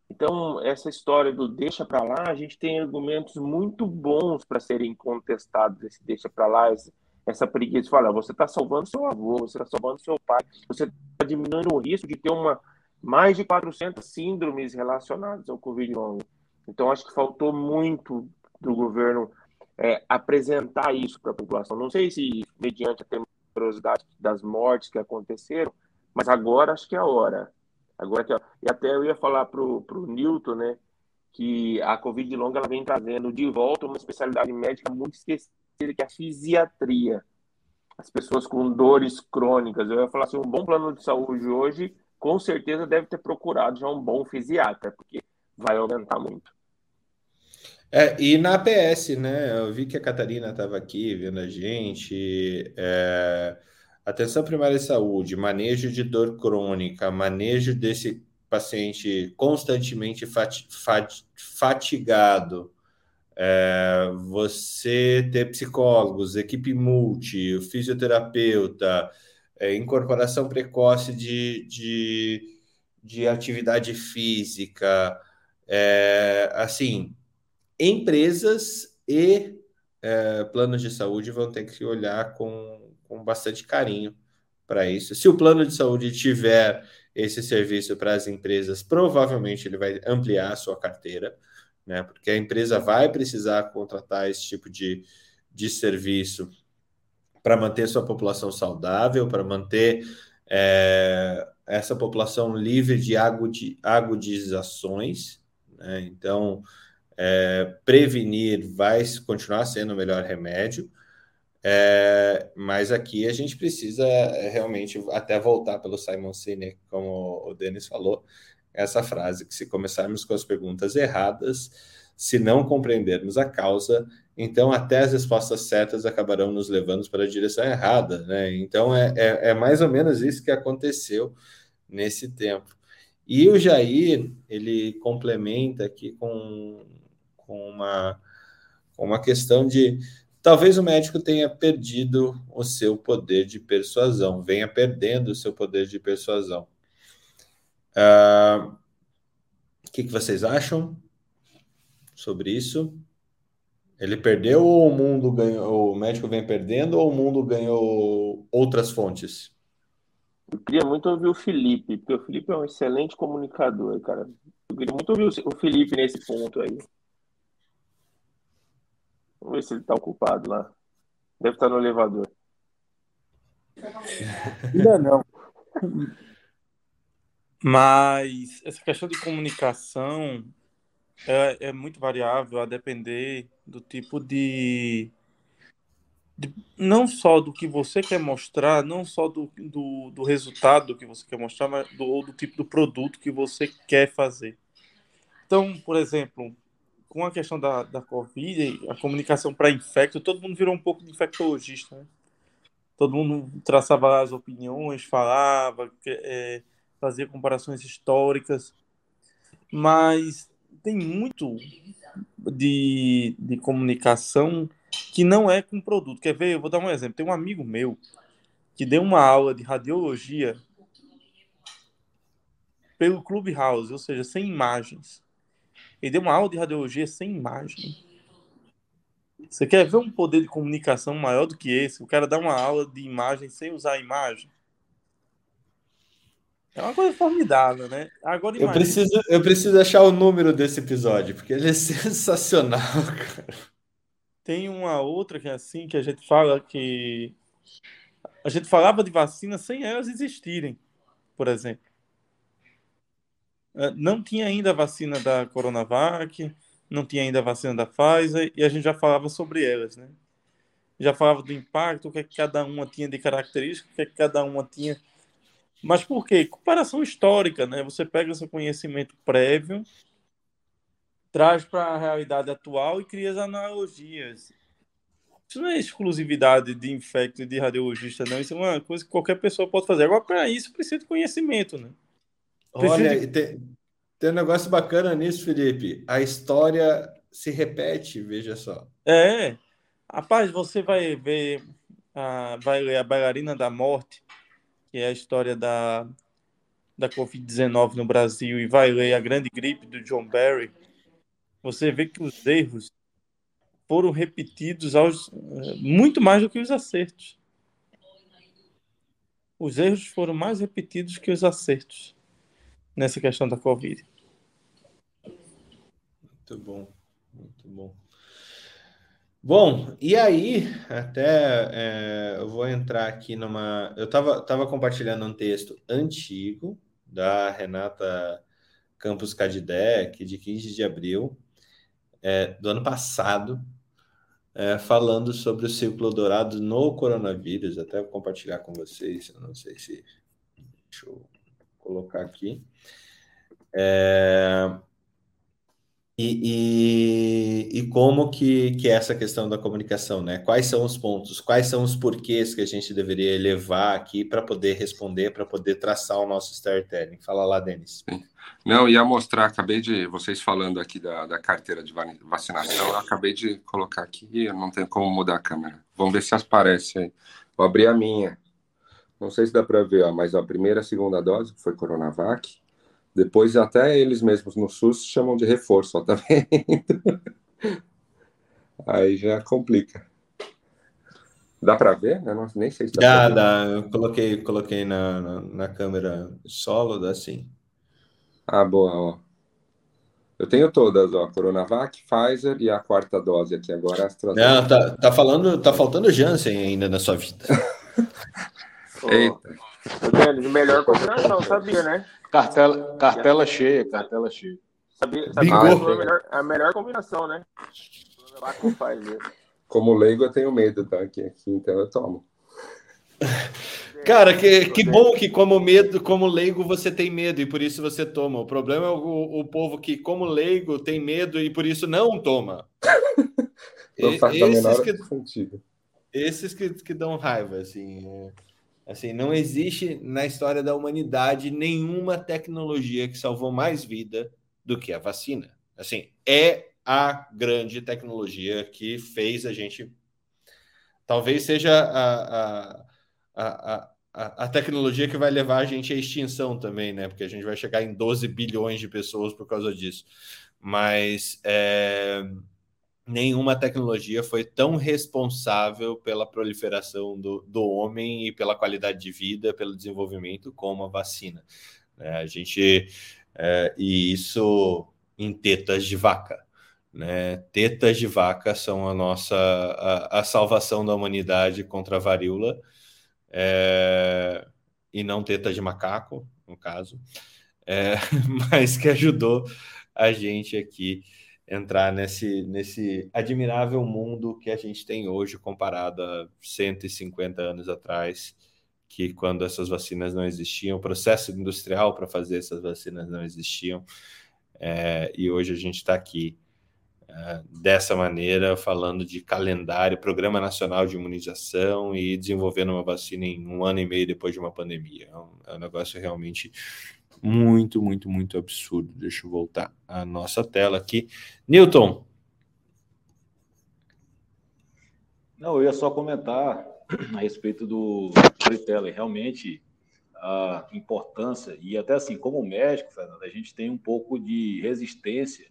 Então, essa história do deixa para lá, a gente tem argumentos muito bons para serem contestados, esse deixa para lá, esse, essa preguiça falar, você está salvando seu avô, você está salvando seu pai, você está diminuindo o risco de ter uma, mais de 400 síndromes relacionadas ao Covid-19. Então, acho que faltou muito do governo é, apresentar isso para a população. Não sei se mediante a temerosidade das mortes que aconteceram, mas agora acho que é a hora. Agora que, e até eu ia falar para o Newton, né, que a Covid longa ela vem trazendo de volta uma especialidade médica muito esquecida, que é a fisiatria. As pessoas com dores crônicas. Eu ia falar assim, um bom plano de saúde hoje, com certeza deve ter procurado já um bom fisiatra, porque vai aumentar muito. É, e na APS, né? Eu vi que a Catarina estava aqui vendo a gente. É Atenção primária de saúde, manejo de dor crônica, manejo desse paciente constantemente fatigado, é, você ter psicólogos, equipe multi, fisioterapeuta, é, incorporação precoce de, de, de atividade física, é, assim, empresas e é, planos de saúde vão ter que olhar com com bastante carinho para isso. Se o plano de saúde tiver esse serviço para as empresas, provavelmente ele vai ampliar a sua carteira, né? Porque a empresa vai precisar contratar esse tipo de, de serviço para manter sua população saudável, para manter é, essa população livre de agudi, agudizações. Né? Então, é, prevenir vai continuar sendo o melhor remédio. É, mas aqui a gente precisa é, realmente até voltar pelo Simon Sinek, como o Denis falou, essa frase que se começarmos com as perguntas erradas, se não compreendermos a causa, então até as respostas certas acabarão nos levando para a direção errada, né? Então é, é, é mais ou menos isso que aconteceu nesse tempo. E o Jair, ele complementa aqui com, com uma, com uma questão de Talvez o médico tenha perdido o seu poder de persuasão, venha perdendo o seu poder de persuasão. Uh, o que, que vocês acham sobre isso? Ele perdeu ou o mundo ganhou? O médico vem perdendo ou o mundo ganhou outras fontes? Eu queria muito ouvir o Felipe, porque o Felipe é um excelente comunicador, cara. Eu queria muito ouvir o Felipe nesse ponto aí. Ver se ele está ocupado lá. Deve estar no elevador. Ainda não. Mas essa questão de comunicação é, é muito variável a depender do tipo de, de, não só do que você quer mostrar, não só do, do, do resultado que você quer mostrar, mas do, ou do tipo do produto que você quer fazer. Então, por exemplo, com a questão da, da Covid, a comunicação para infecto, todo mundo virou um pouco de infectologista, né? Todo mundo traçava as opiniões, falava, é, fazia comparações históricas, mas tem muito de, de comunicação que não é com produto. Quer ver? Eu vou dar um exemplo. Tem um amigo meu que deu uma aula de radiologia pelo Clubhouse, ou seja, sem imagens. Ele deu uma aula de radiologia sem imagem. Você quer ver um poder de comunicação maior do que esse? O cara dá uma aula de imagem sem usar a imagem. É uma coisa formidável, né? Agora eu preciso, eu preciso achar o número desse episódio, porque ele é sensacional, cara. Tem uma outra que é assim, que a gente fala que a gente falava de vacina sem elas existirem, por exemplo. Eh, não tinha ainda a vacina da Coronavac, não tinha ainda a vacina da Pfizer, e a gente já falava sobre elas, né? Já falava do impacto, o que, é que cada uma tinha de característica, o que, é que cada uma tinha. Mas por quê? Comparação histórica, né? Você pega seu conhecimento prévio, traz para a realidade atual e cria as analogias. Isso não é exclusividade de infecto e de radiologista, não. Isso é uma coisa que qualquer pessoa pode fazer. Agora, para isso, precisa de conhecimento, né? Olha, de... tem, tem um negócio bacana nisso, Felipe. A história se repete, veja só. É. Rapaz, você vai ver, a, vai ler A Bailarina da Morte, que é a história da, da Covid-19 no Brasil, e vai ler A Grande Gripe, do John Barry, você vê que os erros foram repetidos aos, muito mais do que os acertos. Os erros foram mais repetidos que os acertos nessa questão da Covid. Muito bom, muito bom. Bom, e aí, até é, eu vou entrar aqui numa. Eu estava tava compartilhando um texto antigo da Renata Campos Cadidec, de 15 de abril, é, do ano passado, é, falando sobre o círculo dourado no coronavírus. Até vou compartilhar com vocês, eu não sei se. Deixa eu colocar aqui. É, e, e, e, como que, que é essa questão da comunicação, né? Quais são os pontos, quais são os porquês que a gente deveria levar aqui para poder responder, para poder traçar o nosso storytelling? Fala lá, Denis. Não, ia mostrar, acabei de, vocês falando aqui da, da carteira de vacinação, acabei de colocar aqui, não tenho como mudar a câmera. Vamos ver se aparece aí. Vou abrir a minha. Não sei se dá para ver, ó, mas a primeira e a segunda dose, que foi Coronavac, depois, até eles mesmos no SUS chamam de reforço, ó, tá vendo? Aí já complica. Dá para ver? Eu não, nem sei se dá. Dá, dá. Eu coloquei, coloquei na, na, na, câmera solo, dá sim. Ah, boa, ó. Eu tenho todas, ó. Coronavac, Pfizer e a quarta dose aqui agora. AstraZeneca. Não, tá, tá falando, tá faltando Janssen ainda na sua vida. Eita. Melhor combinação, sabia, né? Cartela, cartela cheia, cartela cheia. Sabia, sabia a melhor, a melhor combinação, né? Como leigo, eu tenho medo, tá? Aqui, aqui então eu tomo. Cara, que, que bom que como medo, como leigo você tem medo e por isso você toma. O problema é o, o povo que como leigo tem medo e por isso não toma. não faz esses que, sentido. Esses que, que dão raiva, assim. É. Assim, não existe na história da humanidade nenhuma tecnologia que salvou mais vida do que a vacina. Assim, é a grande tecnologia que fez a gente. Talvez seja a, a, a, a, a tecnologia que vai levar a gente à extinção também, né? Porque a gente vai chegar em 12 bilhões de pessoas por causa disso. Mas é, nenhuma tecnologia foi tão responsável pela proliferação do, do homem e pela qualidade de vida, pelo desenvolvimento, como a vacina. É, a gente é, e isso em tetas de vaca. Né? Tetas de vaca são a nossa a, a salvação da humanidade contra a varíola é, e não tetas de macaco, no caso, é, mas que ajudou a gente aqui entrar nesse, nesse admirável mundo que a gente tem hoje comparado a 150 anos atrás, que quando essas vacinas não existiam, o processo industrial para fazer essas vacinas não existiam, é, e hoje a gente está aqui é, dessa maneira, falando de calendário, Programa Nacional de Imunização e desenvolvendo uma vacina em um ano e meio depois de uma pandemia. É um, é um negócio realmente muito, muito, muito absurdo. Deixa eu voltar a nossa tela aqui. Newton. Não, eu ia só comentar a respeito do storytelling. Realmente, a importância, e até assim, como médico, Fernando, a gente tem um pouco de resistência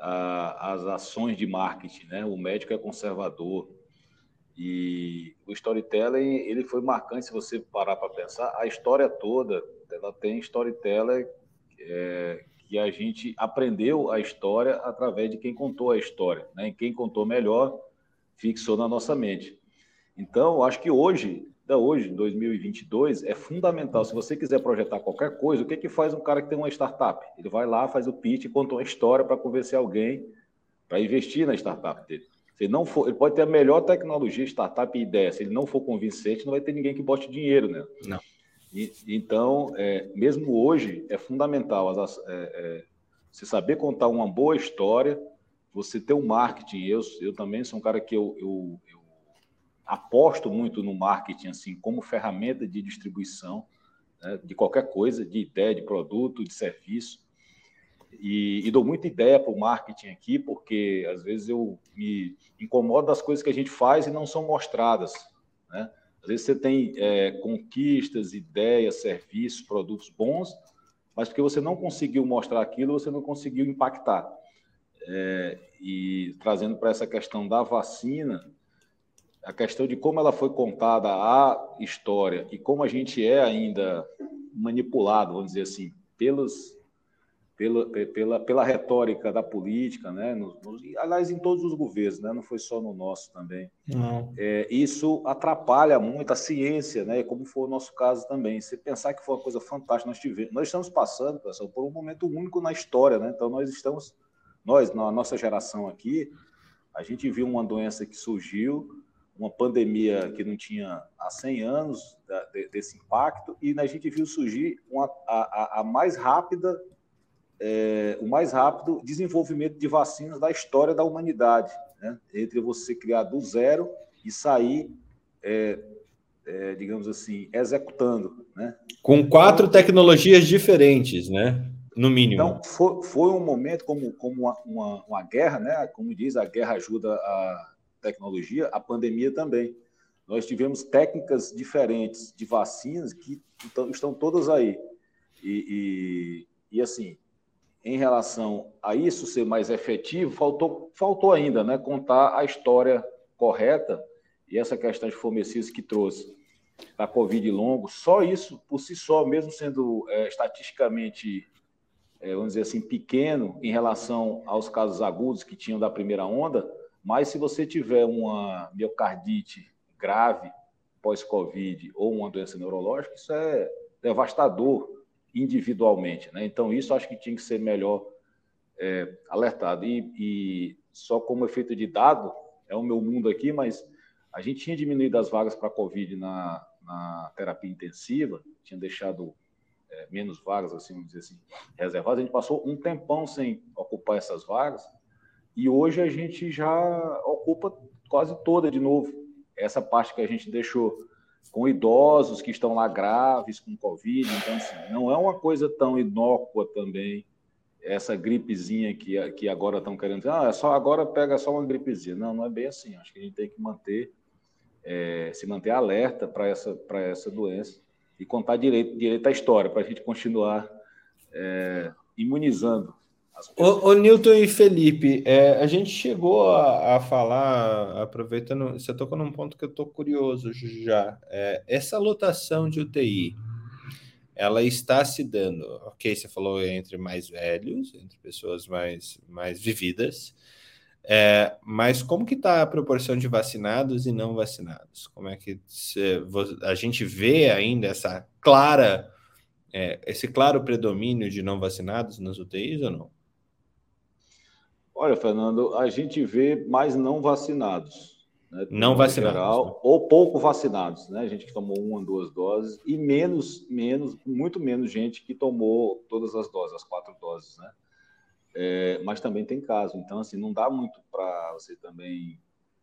às ações de marketing, né? O médico é conservador, e o storytelling, ele foi marcante, se você parar para pensar, a história toda, ela tem storyteller é, que a gente aprendeu a história através de quem contou a história, né? E quem contou melhor fixou na nossa mente. Então, acho que hoje Então, hoje, em 2022, é fundamental. Se você quiser projetar qualquer coisa, o que, que faz um cara que tem uma startup? Ele vai lá, faz o pitch, conta uma história para convencer alguém para investir na startup dele. Se ele não for, ele pode ter a melhor tecnologia, startup e ideia. Se ele não for convincente, não vai ter ninguém que bote dinheiro, né? Não. E, então, é, mesmo hoje, é fundamental as, é, é, você saber contar uma boa história, você ter um marketing. Eu, eu também sou um cara que eu, eu, eu aposto muito no marketing assim como ferramenta de distribuição né, de qualquer coisa, de ideia, de produto, de serviço. E, e dou muita ideia para o marketing aqui, porque às vezes eu me incomodo das coisas que a gente faz e não são mostradas. Né? Às vezes você tem é, conquistas, ideias, serviços, produtos bons, mas porque você não conseguiu mostrar aquilo, você não conseguiu impactar. É, e trazendo para essa questão da vacina, a questão de como ela foi contada a história e como a gente é ainda manipulado, vamos dizer assim, pelos pela, pela, pela retórica da política, né? Nos, nos, aliás, em todos os governos, né? não foi só no nosso também. É, isso atrapalha muito a ciência, né? como foi o nosso caso também. Se pensar que foi uma coisa fantástica, nós tivemos, nós estamos passando, pessoal, por um momento único na história, né? então nós estamos, nós, na nossa geração aqui, a gente viu uma doença que surgiu, uma pandemia que não tinha há 100 anos desse impacto, e a gente viu surgir uma, a, a, a mais rápida é, o mais rápido desenvolvimento de vacinas da história da humanidade, né? entre você criar do zero e sair, é, é, digamos assim, executando. Né? Com quatro tecnologias diferentes, né? no mínimo. Então, foi, foi um momento como, como uma, uma, uma, guerra, né? como diz, a guerra ajuda a tecnologia, a pandemia também. Nós tivemos técnicas diferentes de vacinas que estão, estão todas aí. E, e, e assim, em relação a isso ser mais efetivo, faltou, faltou ainda né, contar a história correta e essa questão de fomecidos que trouxe da Covid longo, só isso por si só, mesmo sendo é, estatisticamente, é, vamos dizer assim, pequeno em relação aos casos agudos que tinham da primeira onda, mas se você tiver uma miocardite grave pós-Covid ou uma doença neurológica, isso é devastador individualmente. Né? Então, isso acho que tinha que ser melhor é, alertado. E, e, só como efeito de dado, é o meu mundo aqui, mas a gente tinha diminuído as vagas para Covid na, na terapia intensiva, tinha deixado é, menos vagas, assim, vamos dizer assim, reservadas. A gente passou um tempão sem ocupar essas vagas e hoje a gente já ocupa quase toda de novo. Essa parte que a gente deixou com idosos que estão lá graves com Covid. Então, assim, não é uma coisa tão inócua também essa gripezinha que, que agora estão querendo dizer, ah, é só, agora pega só uma gripezinha. Não, não é bem assim. Acho que a gente tem que manter, é, se manter alerta para essa, essa doença e contar direito, direito a história, para a gente continuar é, imunizando Ô, ô, Newton e Felipe, é, a gente chegou a, a, falar, aproveitando, você tocou num ponto que eu estou curioso já. É, essa lotação de UTI, ela está se dando, ok, você falou entre mais velhos, entre pessoas mais, mais vividas, é, mas como que está a proporção de vacinados e não vacinados? Como é que você, a gente vê ainda essa clara, é, esse claro predomínio de não vacinados nas UTIs ou não? Olha, Fernando, a gente vê mais não vacinados. Né? Não vacinados. Geral, né? Ou pouco vacinados, né? A gente que tomou uma, duas doses, e menos, menos, muito menos gente que tomou todas as doses, as quatro doses, né? É, mas também tem caso. Então, assim, não dá muito para você também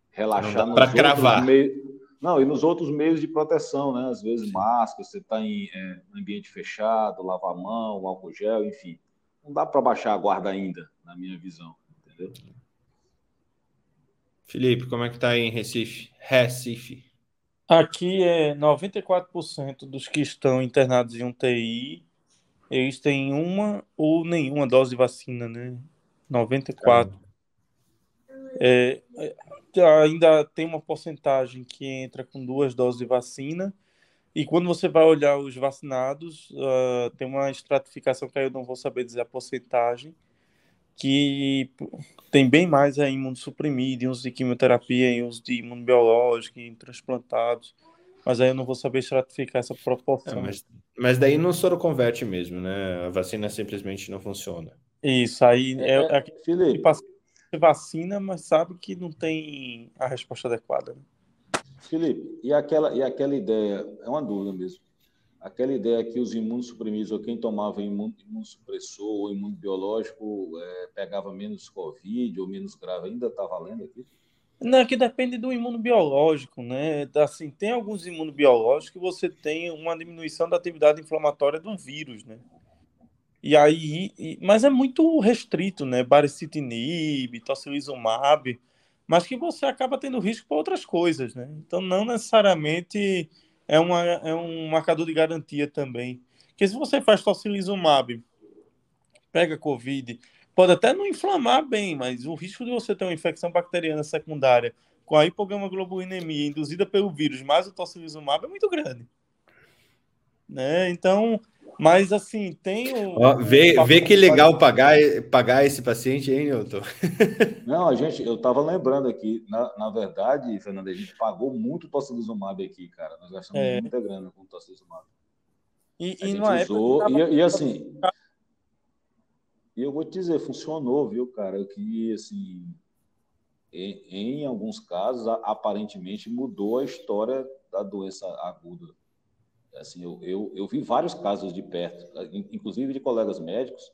relaxar para cravar. Meios... Não, e nos outros meios de proteção, né? Às vezes, máscara, você está em é, ambiente fechado, lavar a mão, álcool gel, enfim. Não dá para baixar a guarda ainda, na minha visão entendeu? Felipe, como é que tá aí em Recife? Recife. Aqui é 94% dos que estão internados em um TI, eles têm uma ou nenhuma dose de vacina, né? 94. É, ainda tem uma porcentagem que entra com duas doses de vacina. E quando você vai olhar os vacinados, uh, tem uma estratificação que eu não vou saber dizer a porcentagem, que tem bem mais a imunossuprimido, em uso de quimioterapia, em uso de imunobiológico, em transplantados. mas aí eu não vou saber estratificar essa proporção. É, mas, mas daí não soro converte mesmo, né? A vacina simplesmente não funciona. Isso, aí é, é, é Felipe, vacina, mas sabe que não tem a resposta adequada. Né? Felipe, e aquela, e aquela ideia, é uma dúvida mesmo, aquela ideia que os imunossuprimidos ou quem tomava imunossupressor ou imunobiológico é, pegava menos Covid ou menos grave, ainda está valendo aqui? Não, que depende do imunobiológico, né? Assim, tem alguns imunobiológicos que você tem uma diminuição da atividade inflamatória do vírus, né? E aí, e, mas é muito restrito, né? Baricitinib, tocilizumab, mas que você acaba tendo risco para outras coisas, né? Então, não necessariamente é, uma, é um marcador de garantia também. Porque se você faz tocilizumab, pega Covid, pode até não inflamar bem, mas o risco de você ter uma infecção bacteriana secundária com a hipogama-globulinemia induzida pelo vírus mais o tocilizumab é muito grande. Né? Então, mas assim, tem um. Ó, vê, vê que legal pagar, pagar esse paciente, hein, Newton? Não, a gente, eu estava lembrando aqui, na, na verdade, Fernando, a gente pagou muito tocilizumab aqui, cara. Nós gastamos é. muita grana com tocilizumab. E, e usou, época. E, e assim. E eu vou te dizer, funcionou, viu, cara? Que, assim, em, em alguns casos, aparentemente mudou a história da doença aguda. Assim, eu, eu, eu vi vários casos de perto, inclusive de colegas médicos,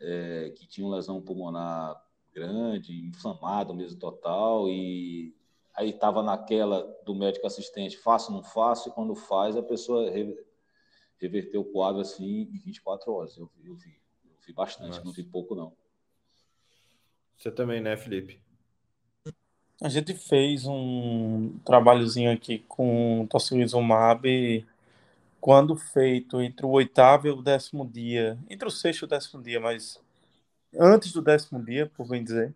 é, que tinham lesão pulmonar grande, inflamado mesmo total, e aí estava naquela do médico assistente, faço ou não faço, e quando faz, a pessoa reverteu o quadro assim em 24 horas. Eu, eu vi. Vi bastante, Nossa. não vi pouco, não. Você também, né, Felipe? A gente fez um trabalhozinho aqui com tocilizumab quando feito entre o oitavo e o décimo dia, entre o sexto e o décimo dia, mas antes do décimo dia, por bem dizer.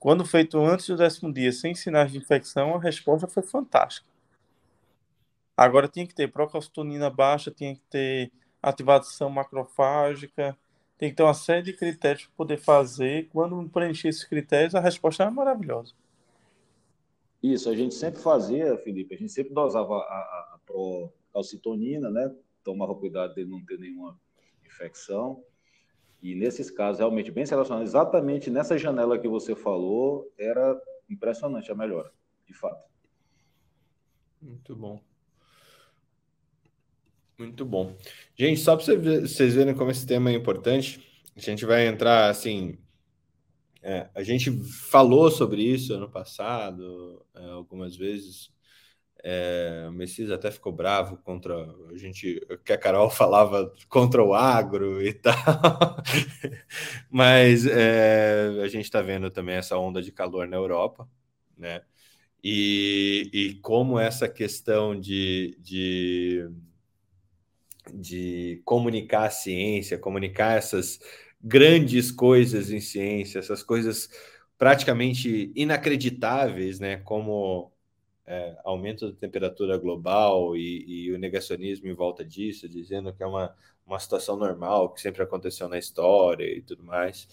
Quando feito antes do décimo dia, sem sinais de infecção, a resposta foi fantástica. Agora tinha que ter procalcitonina baixa, tinha que ter ativação macrofágica, tem que ter uma série de critérios para poder fazer. Quando preencher esses critérios, a resposta é maravilhosa. Isso, a gente sempre fazia, Felipe, a gente sempre dosava a, a, a procalcitonina, né? Tomava cuidado de não ter nenhuma infecção. E nesses casos, realmente bem selecionados, exatamente nessa janela que você falou, era impressionante a melhora, de fato. Muito bom. Muito bom. Gente, só para vocês verem como esse tema é importante, a gente vai entrar assim. É, a gente falou sobre isso ano passado, é, algumas vezes. É, o Messias até ficou bravo contra a gente, que a Carol falava contra o agro e tal, mas é, a gente está vendo também essa onda de calor na Europa, né? E, e como essa questão de, de de comunicar a ciência, comunicar essas grandes coisas em ciência, essas coisas praticamente inacreditáveis, né, como é, aumento da temperatura global e, e, o negacionismo em volta disso, dizendo que é uma, uma situação normal, que sempre aconteceu na história e tudo mais.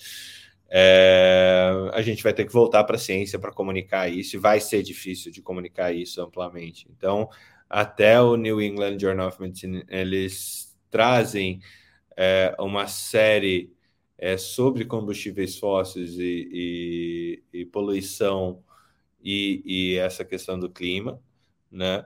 É, a gente vai ter que voltar para a ciência para comunicar isso, e vai ser difícil de comunicar isso amplamente. Então, até o New England Journal of Medicine, eles trazem é, uma série é, sobre combustíveis fósseis e, e, e poluição e, e, essa questão do clima, né?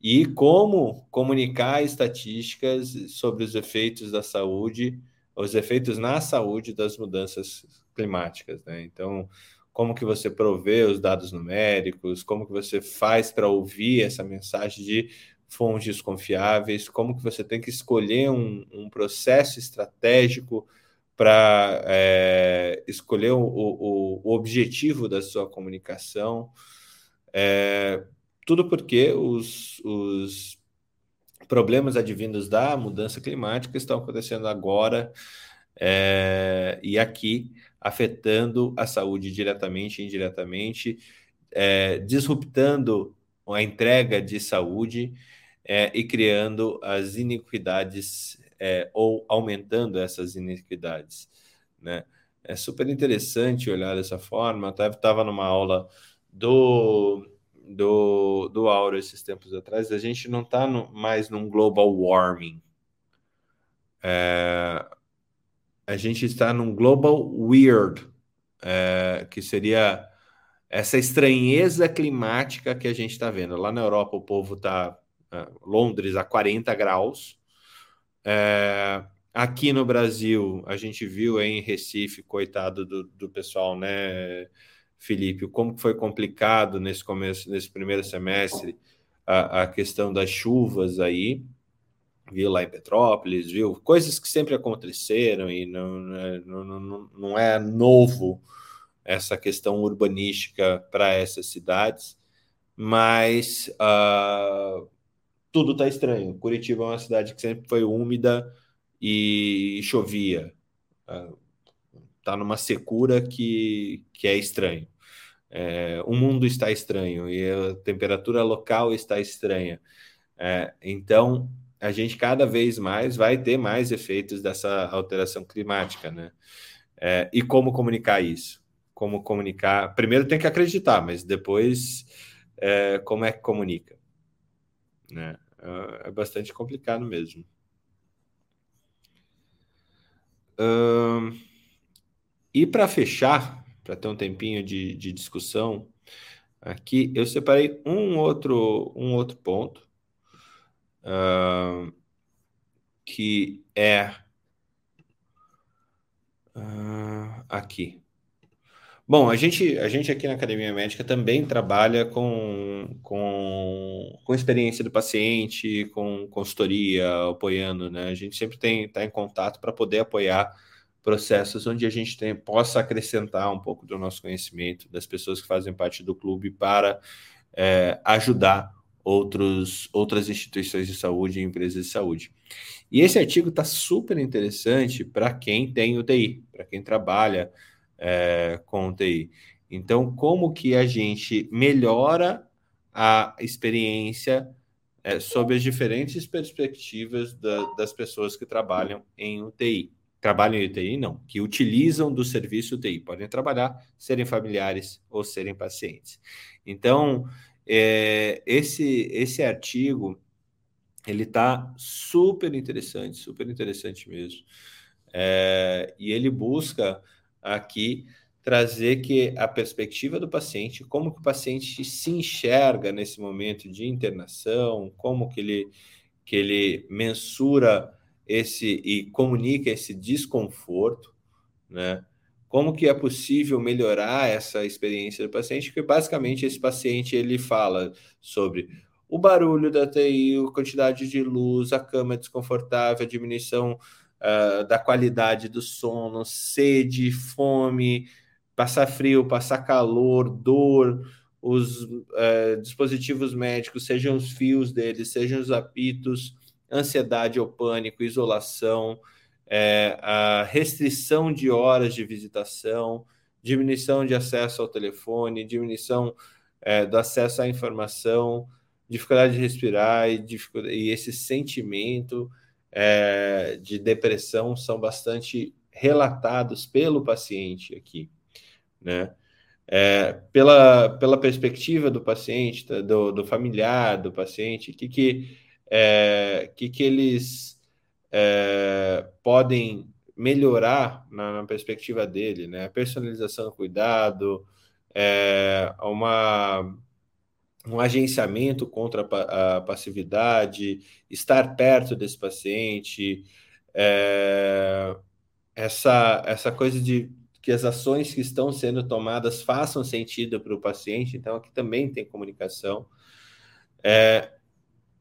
E como comunicar estatísticas sobre os efeitos da saúde, os efeitos na saúde das mudanças climáticas, né? Então, como que você provê os dados numéricos, como que você faz para ouvir essa mensagem de fontes confiáveis, como que você tem que escolher um, um processo estratégico para é, escolher o, o, o, objetivo da sua comunicação, é, tudo porque os, os problemas advindos da mudança climática estão acontecendo agora é, e aqui afetando a saúde diretamente e indiretamente, é, disruptando a entrega de saúde é, e criando as iniquidades é, ou aumentando essas iniquidades. Né? É super interessante olhar dessa forma. Até estava numa aula do do, do Auro esses tempos atrás, a gente não está mais num global warming. É, a gente está num global weird, é, que seria essa estranheza climática que a gente está vendo. Lá na Europa, o povo está. É, Londres a 40 graus. É, aqui no Brasil, a gente viu em Recife, coitado do, do pessoal, né? Felipe, como foi complicado nesse começo, nesse primeiro semestre, a, a questão das chuvas aí, viu lá em Petrópolis, viu coisas que sempre aconteceram e não, né, não, não, não é novo essa questão urbanística para essas cidades, mas uh, tudo está estranho. Curitiba é uma cidade que sempre foi úmida e chovia. Está uh, numa secura que, que é estranho. É, o mundo está estranho e a temperatura local está estranha. É, então, a gente cada vez mais vai ter mais efeitos dessa alteração climática, né? É, e como comunicar isso? Como comunicar? Primeiro tem que acreditar, mas depois é, como é que comunica? Né? É, é bastante complicado mesmo. E para fechar, para ter um tempinho de, de discussão aqui, eu separei um outro, um outro ponto uh, que é uh, aqui. Bom, a gente, a gente aqui na Academia Médica também trabalha com, com, com experiência do paciente, com consultoria, apoiando, né? A gente sempre tem está em contato para poder apoiar processos onde a gente tem, possa acrescentar um pouco do nosso conhecimento das pessoas que fazem parte do clube para é, ajudar outros, outras instituições de saúde e empresas de saúde. E esse artigo está super interessante para quem tem UTI, para quem trabalha é, com UTI. Então, como que a gente melhora a experiência é, sob as diferentes perspectivas da, das pessoas que trabalham em UTI? trabalham em UTI, não, que utilizam do serviço UTI. Podem trabalhar, serem familiares ou serem pacientes. Então, é, esse, esse artigo, ele está super interessante, super interessante mesmo. É, e ele busca aqui trazer que a perspectiva do paciente, como que o paciente se enxerga nesse momento de internação, como que ele, que ele mensura esse e comunica esse desconforto, né? Como que é possível melhorar essa experiência do paciente? Porque basicamente esse paciente ele fala sobre o barulho da TI, a quantidade de luz, a cama desconfortável, a diminuição uh, da qualidade do sono, sede, fome, passar frio, passar calor, dor, os uh, dispositivos médicos, sejam os fios deles, sejam os apitos, ansiedade ou pânico, isolação, é, a restrição de horas de visitação, diminuição de acesso ao telefone, diminuição é, do acesso à informação, dificuldade de respirar e, dificuldade, e esse sentimento é, de depressão são bastante relatados pelo paciente aqui, né? É, pela, pela perspectiva do paciente, do, do familiar do paciente, o que, que é, que, que eles é, podem melhorar na, na, perspectiva dele, né? Personalização do cuidado, é, uma, um agenciamento contra a, passividade, estar perto desse paciente, é, essa, essa coisa de que as ações que estão sendo tomadas façam sentido para o paciente, então aqui também tem comunicação. É,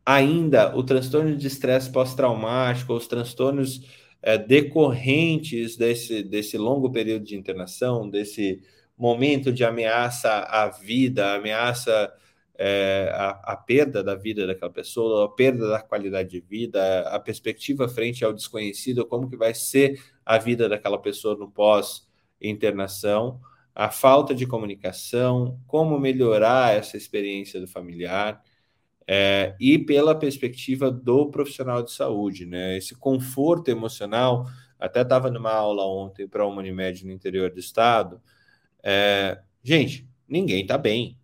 ainda o transtorno de estresse pós-traumático, os transtornos é, decorrentes desse, desse longo período de internação, desse momento de ameaça à vida, ameaça é, a, a, perda da vida daquela pessoa, a perda da qualidade de vida, a perspectiva frente ao desconhecido, como que vai ser a vida daquela pessoa no pós-internação, a falta de comunicação, como melhorar essa experiência do familiar, é, e pela perspectiva do profissional de saúde, né? Esse conforto emocional, até estava numa aula ontem para uma Unimed no interior do estado. É, gente, ninguém está bem.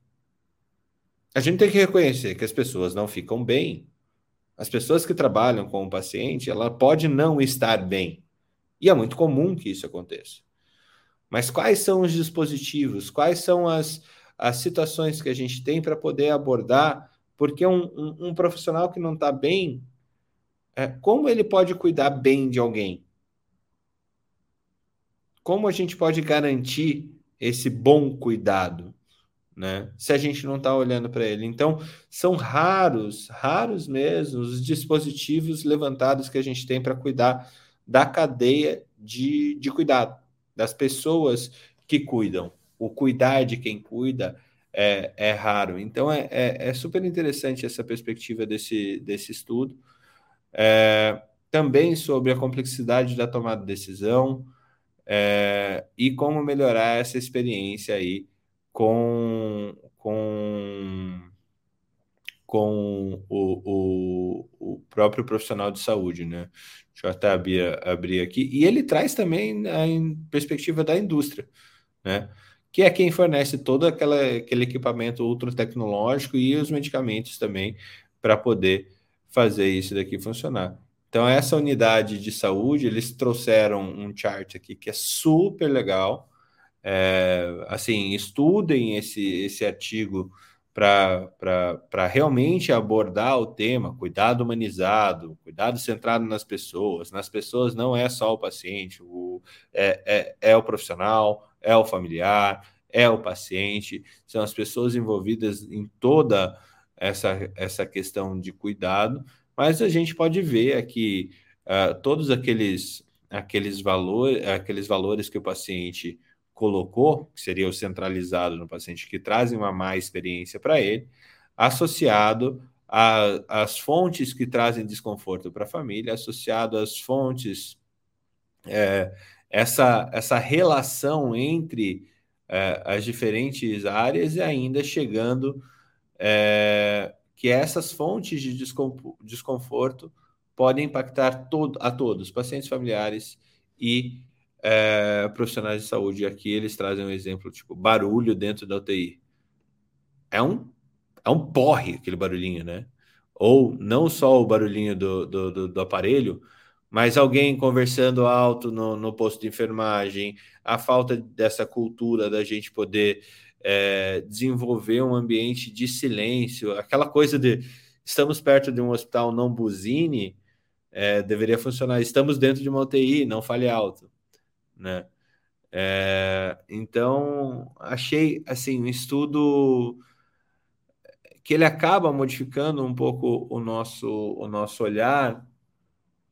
A gente tem que reconhecer que as pessoas não ficam bem. As pessoas que trabalham com o paciente, ela pode não estar bem. E é muito comum que isso aconteça. Mas quais são os dispositivos? Quais são as, as situações que a gente tem para poder abordar? Porque um, um, um profissional que não está bem, é, como ele pode cuidar bem de alguém? Como a gente pode garantir esse bom cuidado? Né? Se a gente não está olhando para ele. Então, são raros, raros mesmo os dispositivos levantados que a gente tem para cuidar da cadeia de, de cuidado, das pessoas que cuidam. O cuidar de quem cuida é, é raro. Então, é, é, é, super interessante essa perspectiva desse, desse estudo. É, também sobre a complexidade da tomada de decisão é, e como melhorar essa experiência aí com, com, com o, o, o próprio profissional de saúde, né? Deixa eu até abrir, abrir aqui. E ele traz também a perspectiva da indústria, né? Que é quem fornece todo aquela, aquele equipamento ultra tecnológico e os medicamentos também para poder fazer isso daqui funcionar. Então, essa unidade de saúde, eles trouxeram um chart aqui que é super legal, é, assim, estudem esse, esse artigo para realmente abordar o tema cuidado humanizado, cuidado centrado nas pessoas. Nas pessoas não é só o paciente, o, é, é, é o profissional, é o familiar, é o paciente, são as pessoas envolvidas em toda essa, essa questão de cuidado, mas a gente pode ver aqui uh, todos aqueles, aqueles, valor, aqueles valores que o paciente colocou, que seria o centralizado no paciente, que trazem uma má experiência para ele, associado às fontes que trazem desconforto para a família, associado às fontes, é, essa, essa relação entre é, as diferentes áreas e ainda chegando é, que essas fontes de desconforto podem impactar todo, a todos, pacientes familiares e é, profissionais de saúde. Aqui eles trazem um exemplo, tipo, barulho dentro da UTI. É um, é um porre aquele barulhinho, né? Ou não só o barulhinho do, do, do, do aparelho, mas alguém conversando alto no, no posto de enfermagem, a falta dessa cultura da gente poder é, desenvolver um ambiente de silêncio, aquela coisa de estamos perto de um hospital, não buzine, é, deveria funcionar. Estamos dentro de uma UTI, não fale alto né? É, então, achei assim um estudo que ele acaba modificando um pouco o nosso, o nosso olhar,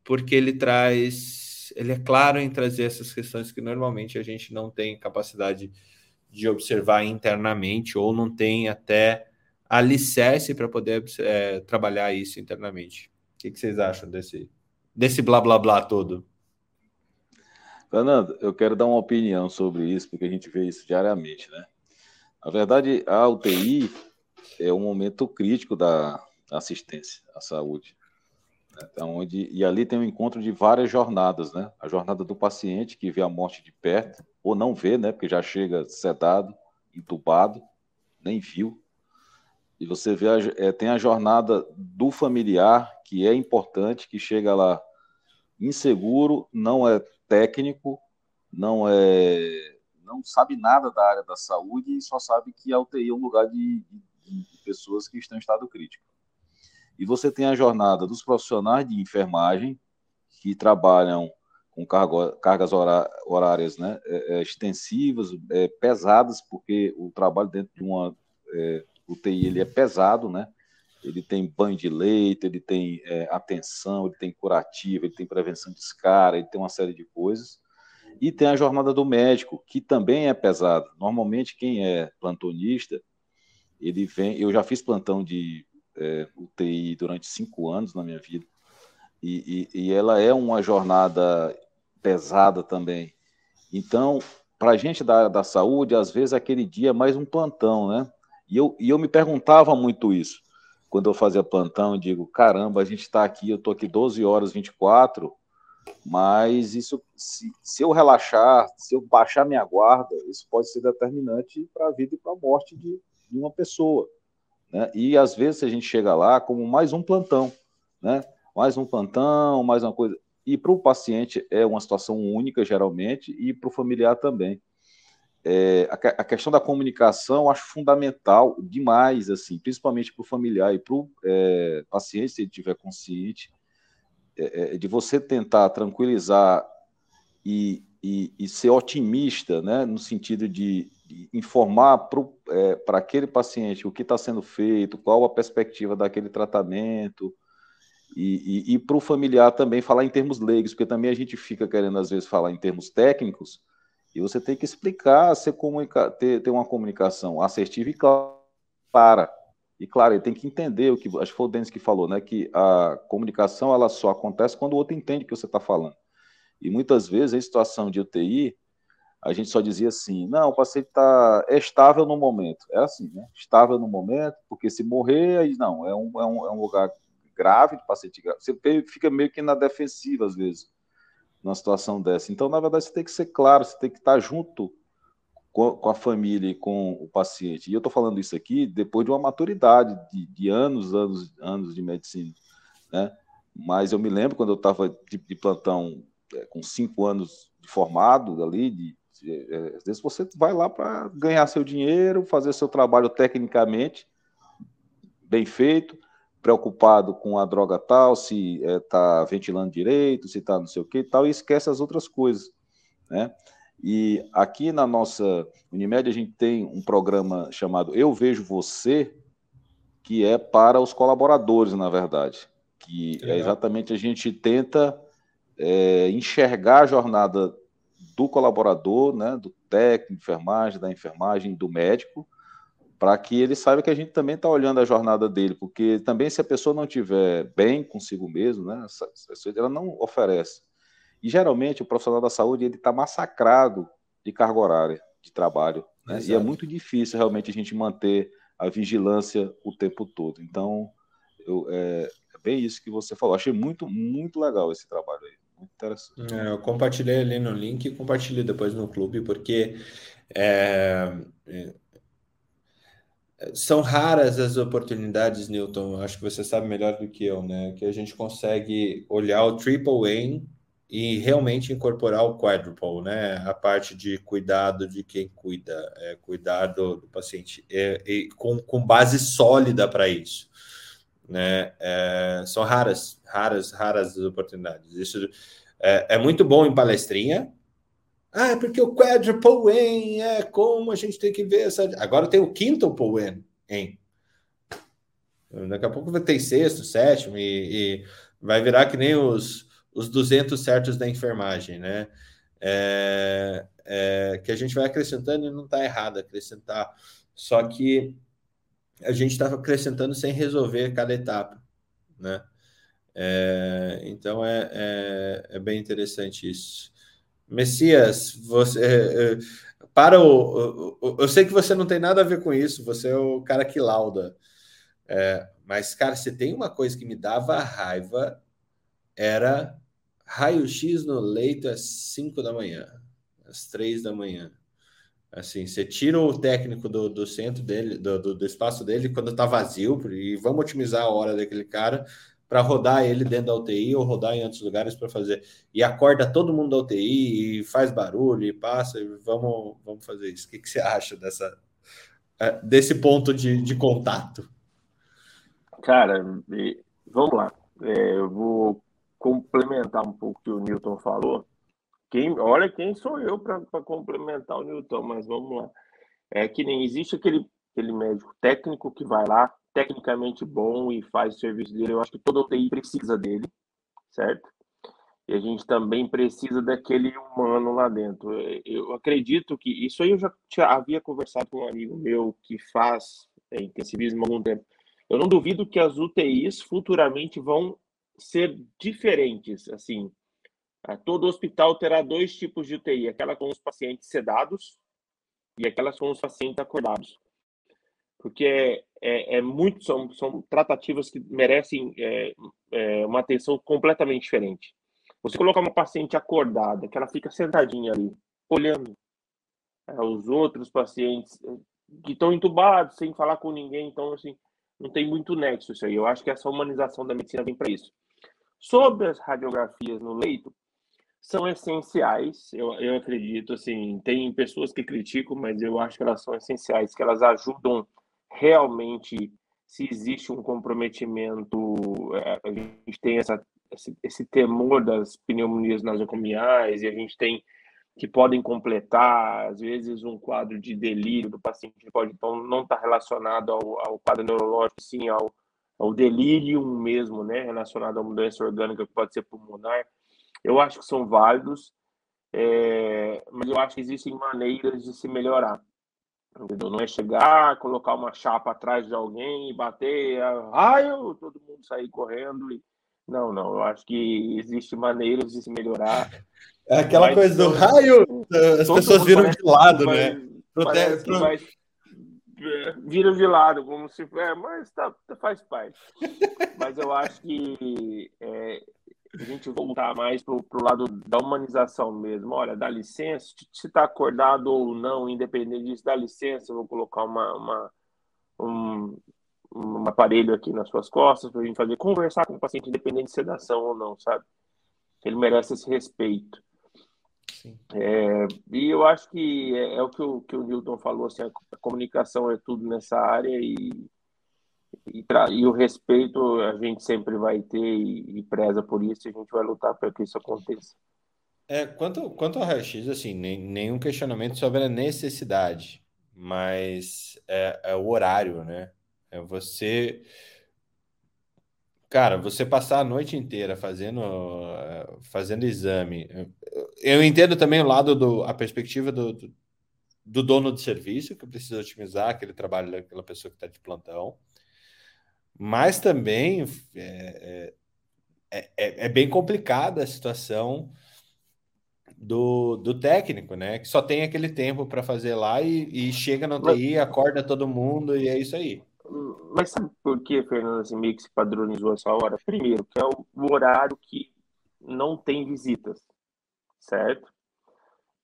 porque ele traz, ele é claro em trazer essas questões que normalmente a gente não tem capacidade de observar internamente ou não tem até alicerce para poder é, trabalhar isso internamente. O que, que vocês acham desse, desse blá blá blá todo? Fernando, eu quero dar uma opinião sobre isso, porque a gente vê isso diariamente, né? Na verdade, a UTI é um momento crítico da assistência à saúde. Né? Então, onde, e ali tem um encontro de várias jornadas, né? A jornada do paciente, que vê a morte de perto, ou não vê, né? Porque já chega sedado, entubado, nem viu. E você vê, a, é, tem a jornada do familiar, que é importante, que chega lá inseguro, não é técnico, não é não sabe nada da área da saúde e só sabe que a UTI é um lugar de, de, pessoas que estão em estado crítico. E você tem a jornada dos profissionais de enfermagem que trabalham com cargas horárias né, é, é, extensivas, é, pesadas, porque o trabalho dentro de uma é, UTI ele é pesado, né? Ele tem banho de leite, ele tem é, atenção, ele tem curativa, ele tem prevenção de escara, ele tem uma série de coisas. E tem a jornada do médico, que também é pesada. Normalmente, quem é plantonista, ele vem. Eu já fiz plantão de é, UTI durante cinco anos na minha vida, e, e, e ela é uma jornada pesada também. Então, para a gente da, da saúde, às vezes aquele dia é mais um plantão, né? E eu, e eu me perguntava muito isso quando eu fazia plantão, eu digo, caramba, a gente está aqui, eu estou aqui 12 horas 24, mas isso, se, se, eu relaxar, se eu baixar minha guarda, isso pode ser determinante para a vida e para a morte de, de, uma pessoa. Né? E às vezes a gente chega lá como mais um plantão, né? mais um plantão, mais uma coisa. E para o paciente é uma situação única, geralmente, e para o familiar também. É, a, a, questão da comunicação acho fundamental demais, assim, principalmente para o familiar e para o é, paciente, se ele estiver consciente, é, é, de você tentar tranquilizar e, e, e, ser otimista, né, no sentido de, de informar para é, aquele paciente o que está sendo feito, qual a perspectiva daquele tratamento, e, e, e para o familiar também falar em termos leigos, porque também a gente fica querendo, às vezes, falar em termos técnicos, e você tem que explicar, ser comunica, ter, ter uma comunicação assertiva e clara. E claro, ele tem que entender o que acho que foi o Denis que falou, né? Que a comunicação ela só acontece quando o outro entende o que você está falando. E muitas vezes em situação de UTI, a gente só dizia assim: não, o paciente está é estável no momento. É assim, né? Estável no momento, porque se morrer, aí não, é um, é um, é um lugar grave de paciente grave. Você fica meio que na defensiva, às vezes, numa situação dessa. Então, na verdade, você tem que ser claro, você tem que estar junto com, a família e com o paciente. E eu estou falando isso aqui depois de uma maturidade de, de, anos, anos, anos de medicina, né? Mas eu me lembro quando eu estava de, de, plantão é, com cinco anos de formado ali, de, é, às vezes você vai lá para ganhar seu dinheiro, fazer seu trabalho tecnicamente bem feito, preocupado com a droga tal, se está é, ventilando direito, se está não sei o que e tal, e esquece as outras coisas, né? E aqui na nossa Unimed a gente tem um programa chamado Eu Vejo Você, que é para os colaboradores, na verdade, que é exatamente a gente tenta é, enxergar a jornada do colaborador, né, do técnico de enfermagem, da enfermagem, do médico, para que ele saiba que a gente também está olhando a jornada dele, porque também se a pessoa não estiver bem consigo mesmo, né, ela não oferece. E geralmente o profissional da saúde ele está massacrado de carga horária de trabalho, né? e é muito difícil realmente a gente manter a vigilância o tempo todo. Então, eu, é, é bem isso que você falou. Achei muito, muito legal esse trabalho aí. Muito interessante. É, eu compartilhei ali no link e compartilhei depois no clube, porque é, é são raras as oportunidades, Newton. Acho que você sabe melhor do que eu, né? Que a gente consegue olhar o triple aim e realmente incorporar o quadruple, né? A parte de cuidado de quem cuida, é, do, paciente, é, com, com base sólida para isso, né? É, são raras, raras, raras as oportunidades. Isso é, é muito bom em palestrinha, ah, é porque o quadruple N é como a gente tem que ver essa. Agora tem o quintuple N, hein? Daqui a pouco vai ter sexto, sétimo e, e, vai virar que nem os, os 200 certos da enfermagem, né? É, é, que a gente vai acrescentando e não está errado acrescentar. Só que a gente estava acrescentando sem resolver cada etapa, né? É, então é, é, é bem interessante isso. Messias, você é, é, para o, o, Eu sei que você não tem nada a ver com isso, você é o cara que lauda. É, mas, cara, você tem uma coisa que me dava raiva: era raio-x no leito às 5 da manhã, às 3 da manhã. Assim, você tira o técnico do, do centro dele, do, do, do espaço dele, quando está vazio, e vamos otimizar a hora daquele cara para rodar ele dentro da UTI ou rodar em outros lugares para fazer. E acorda todo mundo da UTI e faz barulho e passa, e vamos, vamos fazer isso. O que, que você acha dessa, é, desse ponto de, de contato? Cara, vamos lá. É, eu vou complementar um pouco o que o Newton falou. Quem, olha quem sou eu para complementar o Newton, mas vamos lá. É que nem existe aquele, aquele médico técnico que vai lá, tecnicamente bom e faz o serviço dele. Eu acho que toda UTI precisa dele, certo? E a gente também precisa daquele humano lá dentro. Eu acredito que isso aí eu já tinha, havia conversado com um amigo meu que faz é, intensivismo há algum tempo. Eu não duvido que as UTIs futuramente vão ser diferentes. Assim, todo hospital terá dois tipos de UTI: aquela com os pacientes sedados e aquelas com os pacientes acordados porque é, é, é, muito são, são tratativas que merecem é, é, uma atenção completamente diferente. Você colocar uma paciente acordada, que ela fica sentadinha ali, olhando é, os outros pacientes é, que estão entubados, sem falar com ninguém, então assim, não tem muito nexo isso aí. Eu acho que essa humanização da medicina vem para isso. Sobre as radiografias no leito, são essenciais, eu, eu acredito, assim, tem pessoas que criticam, mas eu acho que elas são essenciais, que elas ajudam realmente, se existe um comprometimento, é, a gente tem essa, esse, esse temor das pneumonias nasocomiais e a gente tem que podem completar, às vezes, um quadro de delírio do paciente pode então não estar relacionado ao, ao quadro neurológico, sim ao, ao delírio mesmo, né, relacionado a uma doença orgânica que pode ser pulmonar. Eu acho que são válidos, é, mas eu acho que existem maneiras de se melhorar. Entendeu? Não é chegar, colocar uma chapa atrás de alguém e bater, raio, todo mundo sair correndo. E... Não, não, eu acho que existem maneiras de se melhorar. É aquela mas, coisa do raio, as pessoas viram de lado, né? Pro... É, viram de lado, como se. É, mas tá, faz parte. mas eu acho que é, a gente voltar mais para o lado da humanização mesmo. Olha, dá licença, se está acordado ou não, independente disso, dá licença, eu vou colocar uma, uma um, um aparelho aqui nas suas costas para a gente fazer, conversar com o paciente, independente de sedação ou não, sabe? Ele merece esse respeito. É, e eu acho que é, é, o que o, que o Newton falou, assim, a, a comunicação é tudo nessa área e, e, e, o respeito a gente sempre vai ter e, e preza por isso e a gente vai lutar para que isso aconteça. É, quanto, quanto ao raio-x, assim, nem, nenhum questionamento sobre a necessidade, mas é, é o horário, né? É você Cara, você passar a noite inteira fazendo, fazendo exame. Eu entendo também o lado do a perspectiva do, do, do dono de serviço, que precisa otimizar aquele trabalho daquela pessoa que está de plantão. Mas também é, é, é, é, bem complicada a situação do, do técnico, né? Que só tem aquele tempo para fazer lá e, e chega no TI, acorda todo mundo e é isso aí. Mas sabe por que, Fernando, assim, meio que se padronizou essa hora? Primeiro, que é o horário que não tem visitas, certo?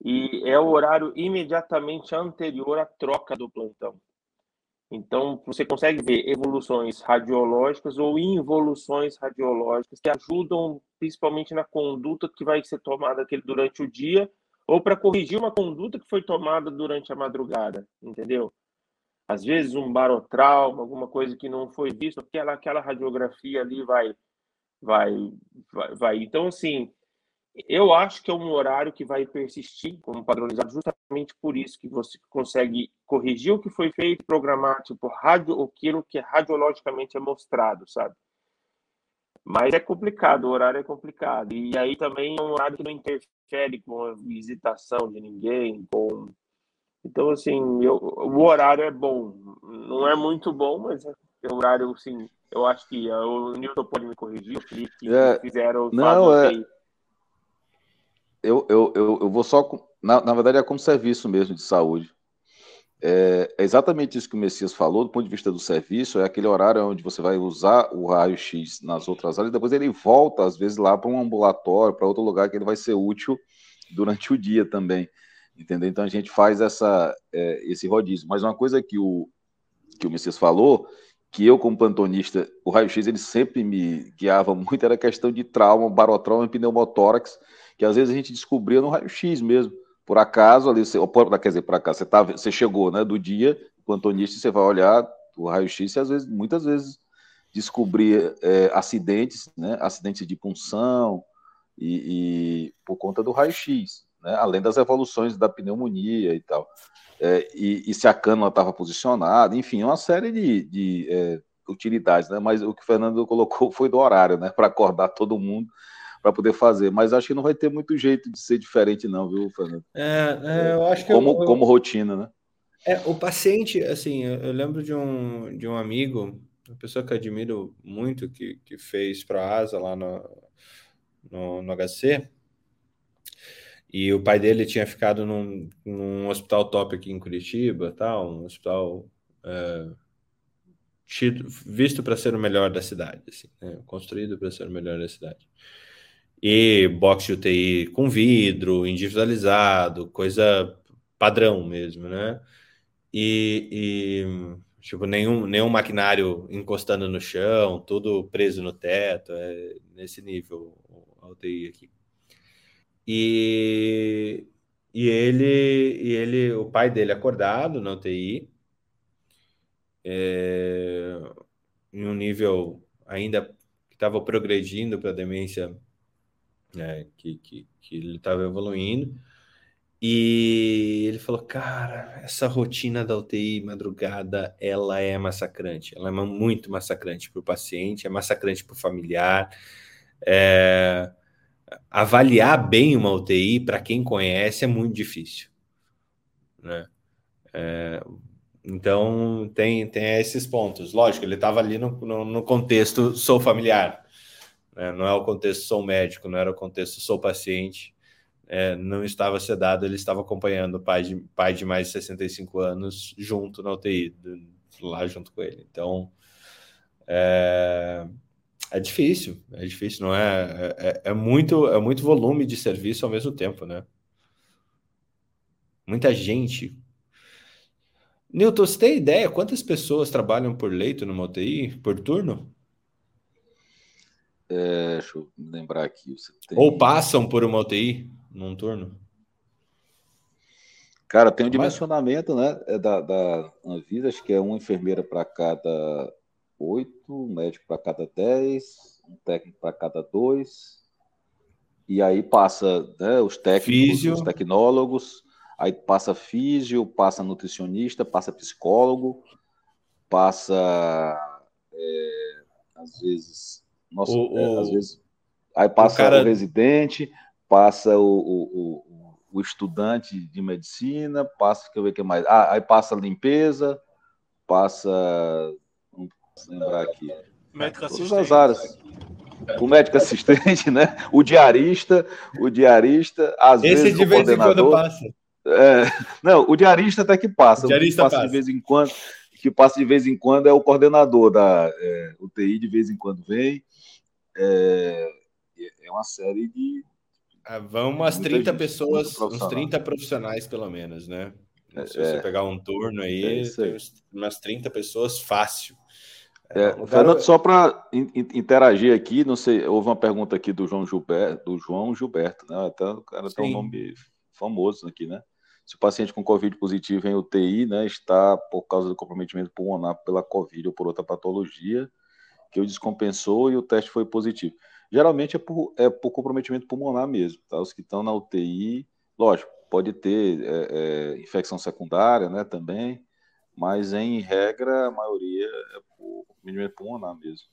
E é o horário imediatamente anterior à troca do plantão. Então, você consegue ver evoluções radiológicas ou involuções radiológicas que ajudam principalmente na conduta que vai ser tomada aquele durante o dia ou para corrigir uma conduta que foi tomada durante a madrugada, entendeu? às vezes um barotrauma, alguma coisa que não foi vista, aquela, aquela radiografia ali vai, vai, vai, vai. Então, assim, eu acho que é um horário que vai persistir como padronizado justamente por isso que você consegue corrigir o que foi feito, programar tipo rádio, aquilo que radiologicamente é mostrado, sabe? Mas é complicado, o horário é complicado. E aí também é um horário que não interfere com a visitação de ninguém, com então, assim, eu, o horário é bom. Não é muito bom, mas é, o horário, assim, eu acho que o Newton pode me corrigir, o Felipe é, fizeram não, é, eu, eu, eu, eu vou só. Na, na verdade, é como serviço mesmo de saúde. É, é, exatamente isso que o Messias falou, do ponto de vista do serviço, é aquele horário onde você vai usar o raio-x nas outras áreas, depois ele volta, às vezes, lá para um ambulatório, para outro lugar que ele vai ser útil durante o dia também entendeu? Então a gente faz essa, é, esse rodízio. Mas uma coisa que o, que o Messias falou, que eu, como plantonista, o raio-x ele sempre me guiava muito, era a questão de trauma, barotrauma e pneumotórax, que às vezes a gente descobria no raio-x mesmo. Por acaso, ali, você, quer dizer, por acaso, você, tá, você chegou né, do dia, plantonista, você vai olhar o raio-x e às vezes, muitas vezes descobrir é, acidentes, né, acidentes de punção, e, e por conta do raio-x né? além das evoluções da pneumonia e tal. É, e, e, se a cânula estava posicionada, enfim, uma série de, de é, utilidades, né? Mas o que o Fernando colocou foi do horário, né? Para acordar todo mundo para poder fazer. Mas acho que não vai ter muito jeito de ser diferente, não, viu, Fernando? É, é eu acho que como, eu, como rotina, né? É, o paciente, assim, eu, eu, lembro de um, de um amigo, uma pessoa que eu admiro muito, que, que fez para a ASA lá no, no, no HC, e o pai dele tinha ficado num, num hospital top aqui em Curitiba, tal, um hospital é, tido, visto para ser o melhor da cidade, assim, né? construído para ser o melhor da cidade. E box de UTI com vidro, individualizado, coisa padrão mesmo, né? E, e Tipo, nenhum, nenhum maquinário encostando no chão, tudo preso no teto, é nesse nível a UTI aqui. E, e ele, e ele, o pai dele acordado na UTI, é, em um nível ainda que estava progredindo para demência, é, que, que, que ele estava evoluindo. E ele falou, cara, essa rotina da UTI madrugada, ela é massacrante. Ela é muito massacrante para o paciente, é massacrante para o familiar. É... Avaliar bem uma UTI, para quem conhece, é muito difícil. Né? É... Então, tem, tem esses pontos. Lógico, ele estava ali no, no, no, contexto sou familiar. Né? Não é o contexto sou médico, não era o contexto sou paciente é, não estava sedado, ele estava acompanhando o pai de, pai de mais de 65 anos junto na UTI, lá junto com ele. Então, é, é difícil, é difícil, não é, é? É, muito, é muito volume de serviço ao mesmo tempo, né? Muita gente. Newton, você tem ideia quantas pessoas trabalham por leito numa UTI, por turno? É, deixa eu lembrar aqui. Tem... Ou passam por uma UTI? num turno? Cara, tem um dimensionamento, né, é da, da Anvisa, acho que é uma enfermeira para cada oito, um médico para cada dez, um técnico para cada dois, e aí passa né, os técnicos, físio. os tecnólogos, aí passa físio, passa nutricionista, passa psicólogo, passa é, às vezes, nossa, o, é, às vezes, aí passa o, cara... o residente, passa o, o, o, estudante de medicina, passa, que eu ver que mais, ah, aí passa a limpeza, passa, não posso lembrar aqui, médico assistente. as áreas. O médico assistente, né? O diarista, o diarista, às Esse vezes de vez em quando passa. É, não, o diarista até que passa. O diarista passa, passa, de vez em quando, que passa de vez em quando é o coordenador da é, UTI, de vez em quando vem. É, é uma série de, ah, vão umas 30 gente, pessoas, uns 30 profissionais pelo menos, né? É, Se você é, pegar um turno aí, é aí. umas 30 pessoas fácil. É, é Fernando, só para interagir aqui, não sei, houve uma pergunta aqui do João Gilberto, do João Gilberto, né? Até o cara Sim. tem um nome famoso aqui, né? Se o paciente com Covid positivo em UTI, né, está por causa do comprometimento pulmonar pela Covid ou por outra patologia, que o descompensou e o teste foi positivo. Geralmente é por, é por comprometimento pulmonar mesmo, tá? Os que estão na UTI, lógico, pode ter é, é, infecção secundária, né, também, mas em regra a maioria é por comprometimento pulmonar mesmo.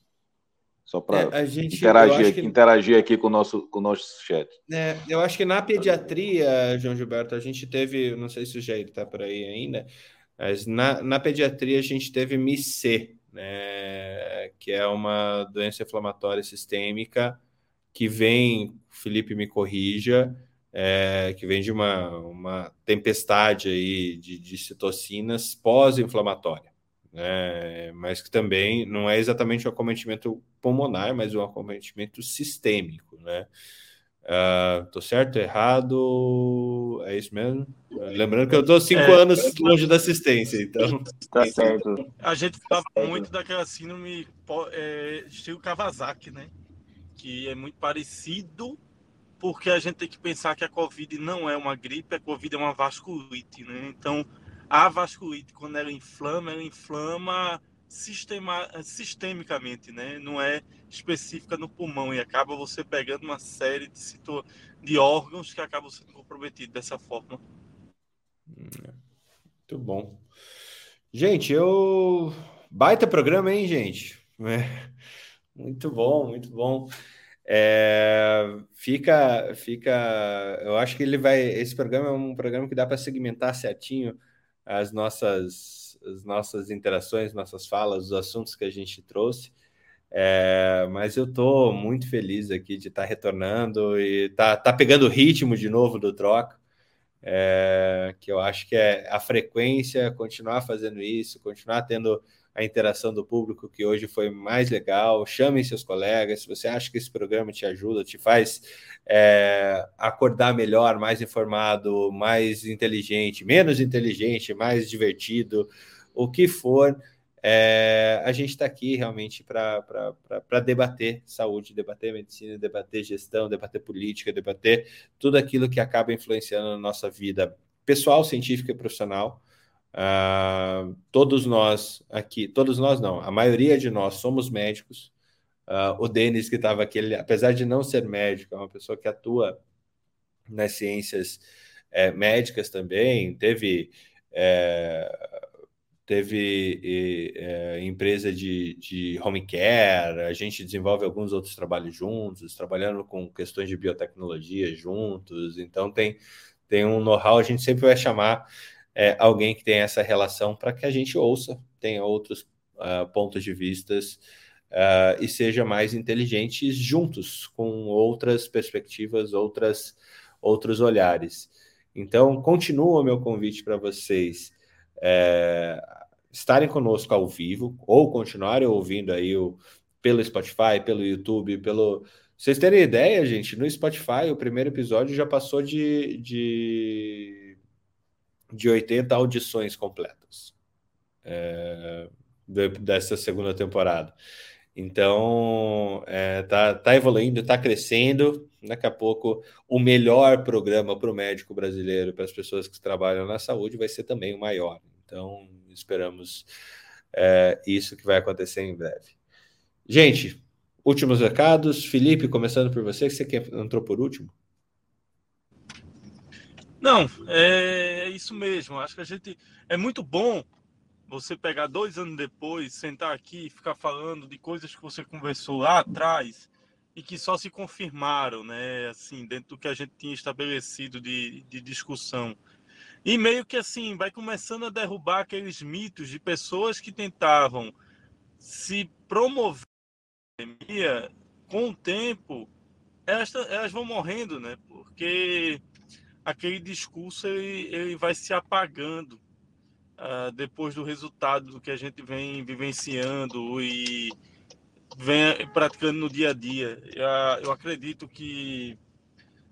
Só para é, interagir, que... interagir aqui com o nosso, com o nosso chat. É, eu acho que na pediatria, João Gilberto, a gente teve, não sei se o Jair está por aí ainda, mas na, na pediatria a gente teve MIC, né, que é uma doença inflamatória sistêmica que vem, Felipe me corrija, é, que vem de uma, uma tempestade aí de, de citocinas pós-inflamatória, né, mas que também não é exatamente um acometimento pulmonar, mas um acometimento sistêmico, né? Uh, tô certo, errado? É isso mesmo? Lembrando que eu tô cinco é, anos longe da assistência, então. Tá certo. A gente fala muito daquela síndrome é, estilo Kawasaki, né? Que é muito parecido, porque a gente tem que pensar que a Covid não é uma gripe, a Covid é uma vasculite, né? Então, a vasculite, quando ela inflama, ela inflama sistema, sistemicamente, né? Não é específica no pulmão e acaba você pegando uma série de, situ... de órgãos que acabam sendo comprometidos dessa forma. Muito bom. Gente, eu. Baita programa, hein, gente? É. Muito bom, muito bom. É, fica, fica. Eu acho que ele vai. Esse programa é um programa que dá para segmentar certinho as nossas as nossas interações, nossas falas, os assuntos que a gente trouxe. É, mas eu estou muito feliz aqui de estar tá retornando e tá, tá pegando o ritmo de novo do troca. É, que eu acho que é a frequência, continuar fazendo isso, continuar tendo a interação do público, que hoje foi mais legal. Chamem seus colegas. Se você acha que esse programa te ajuda, te faz é, acordar melhor, mais informado, mais inteligente, menos inteligente, mais divertido, o que for, é, a gente está aqui realmente para debater saúde, debater medicina, debater gestão, debater política, debater tudo aquilo que acaba influenciando na nossa vida pessoal, científica e profissional. Uh, todos nós aqui, todos nós não, a maioria de nós somos médicos. Uh, o Denis, que estava aqui, ele, apesar de não ser médico, é uma pessoa que atua nas ciências é, médicas também, teve. É, teve é, empresa de, de home care, a gente desenvolve alguns outros trabalhos juntos, trabalhando com questões de biotecnologia juntos, então tem, tem um know-how, a gente sempre vai chamar é, alguém que tem essa relação para que a gente ouça, tenha outros uh, pontos de vistas uh, e seja mais inteligentes juntos, com outras perspectivas, outras, outros olhares. Então, continua o meu convite para vocês é, estarem conosco ao vivo ou continuarem ouvindo aí o, pelo Spotify, pelo YouTube, pelo. Vocês terem ideia, gente, no Spotify o primeiro episódio já passou de, de, de 80 audições completas é, dessa segunda temporada. Então, é, tá, tá evoluindo, tá crescendo. Daqui a pouco, o melhor programa para o médico brasileiro, para as pessoas que trabalham na saúde, vai ser também o maior. Então, esperamos é, isso que vai acontecer em breve. Gente, últimos recados. Felipe, começando por você, que você entrou por último. Não, é isso mesmo. Acho que a gente é muito bom você pegar dois anos depois, sentar aqui e ficar falando de coisas que você conversou lá atrás e que só se confirmaram, né? Assim, dentro do que a gente tinha estabelecido de, de discussão. E meio que assim, vai começando a derrubar aqueles mitos de pessoas que tentavam se promover com o tempo, elas, elas vão morrendo, né? Porque aquele discurso ele, ele vai se apagando uh, depois do resultado do que a gente vem vivenciando e vem praticando no dia a dia. Eu, eu acredito que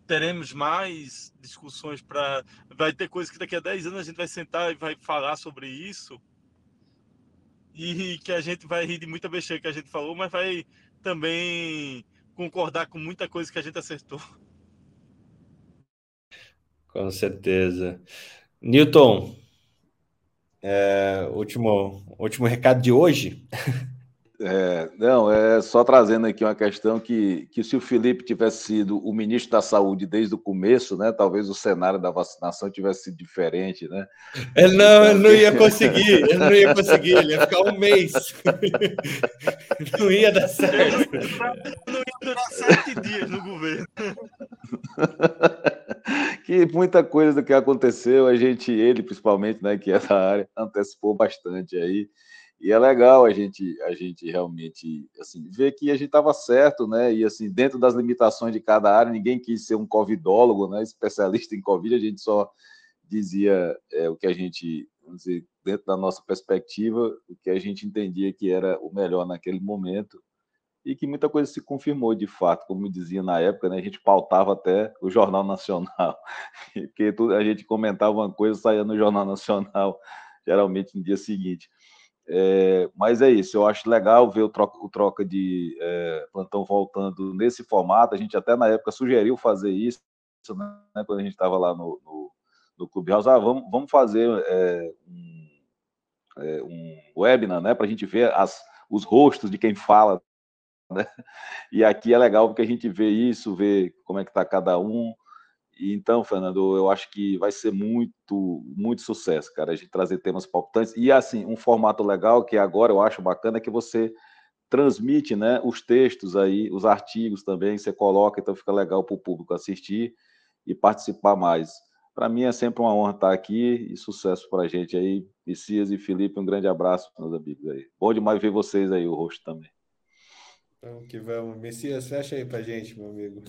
teremos mais discussões para. Vai ter coisas que daqui a 10 anos a gente vai sentar e vai falar sobre isso. E que a gente vai rir de muita besteira que a gente falou, mas vai também concordar com muita coisa que a gente acertou. Com certeza. Newton, é, último, último recado de hoje. É, não, é só trazendo aqui uma questão que, que se o Felipe tivesse sido o ministro da Saúde desde o começo, né, talvez o cenário da vacinação tivesse sido diferente, né? Ele não, ele não ia conseguir, ele não ia conseguir, ele ia ficar um mês. Não ia dar certo. Não ia durar sete dias no governo. Que muita coisa do que aconteceu, a gente, ele principalmente, né, que é da área, antecipou bastante aí. E é legal a gente, a gente realmente assim, ver que a gente estava certo, né? E assim, dentro das limitações de cada área, ninguém quis ser um covidólogo, né? Especialista em Covid, a gente só dizia é, o que a gente, vamos dizer, dentro da nossa perspectiva, o que a gente entendia que era o melhor naquele momento e que muita coisa se confirmou de fato, como dizia na época, né? A gente pautava até o Jornal Nacional, porque a gente comentava uma coisa, saía no Jornal Nacional, geralmente no dia seguinte. É, mas é isso, eu acho legal ver o troca, o troca de é, plantão voltando nesse formato. A gente até na época sugeriu fazer isso, né, quando a gente estava lá no, no, no Clube House. Ah, vamos, vamos fazer é, um, é, um webinar né, para a gente ver as, os rostos de quem fala. Né? E aqui é legal porque a gente vê isso, vê como é que está cada um. Então, Fernando, eu acho que vai ser muito, muito sucesso, cara, a gente trazer temas palpitantes. E, assim, um formato legal que agora eu acho bacana é que você transmite né, os textos aí, os artigos também, você coloca, então fica legal para o público assistir e participar mais. Para mim é sempre uma honra estar aqui e sucesso para a gente aí. Messias e Felipe, um grande abraço, meus amigos aí. Bom demais ver vocês aí, o rosto também. Vamos que vamos. Messias, fecha aí para gente, meu amigo.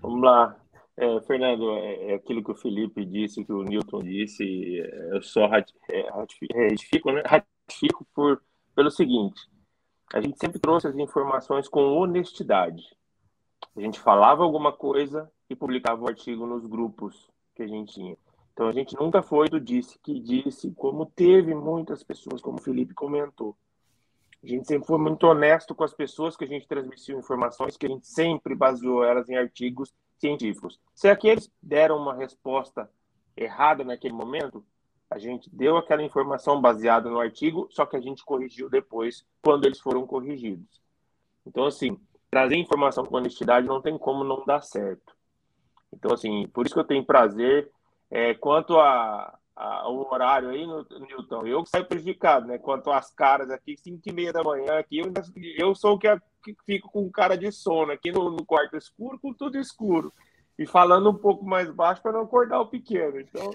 Vamos lá. É, Fernando, é, é, aquilo que o Felipe disse, que o Newton disse, é, eu só é, ratifico, né? ratifico por, pelo seguinte: a gente sempre trouxe as informações com honestidade. A gente falava alguma coisa e publicava o artigo nos grupos que a gente tinha. Então a gente nunca foi do disse que disse, como teve muitas pessoas, como o Felipe comentou. A gente sempre foi muito honesto com as pessoas que a gente transmitiu informações, que a gente sempre baseou elas em artigos científicos. Se aqueles deram uma resposta errada naquele momento, a gente deu aquela informação baseada no artigo, só que a gente corrigiu depois, quando eles foram corrigidos. Então, assim, trazer informação com honestidade não tem como não dar certo. Então, assim, por isso que eu tenho prazer. É, quanto a, o horário aí, Newton, eu saio prejudicado, né? Quanto às caras aqui, 5 e meia da manhã aqui, eu, eu sou o que, que fico com cara de sono aqui no, no, quarto escuro, com tudo escuro. E falando um pouco mais baixo para não acordar o pequeno. Então,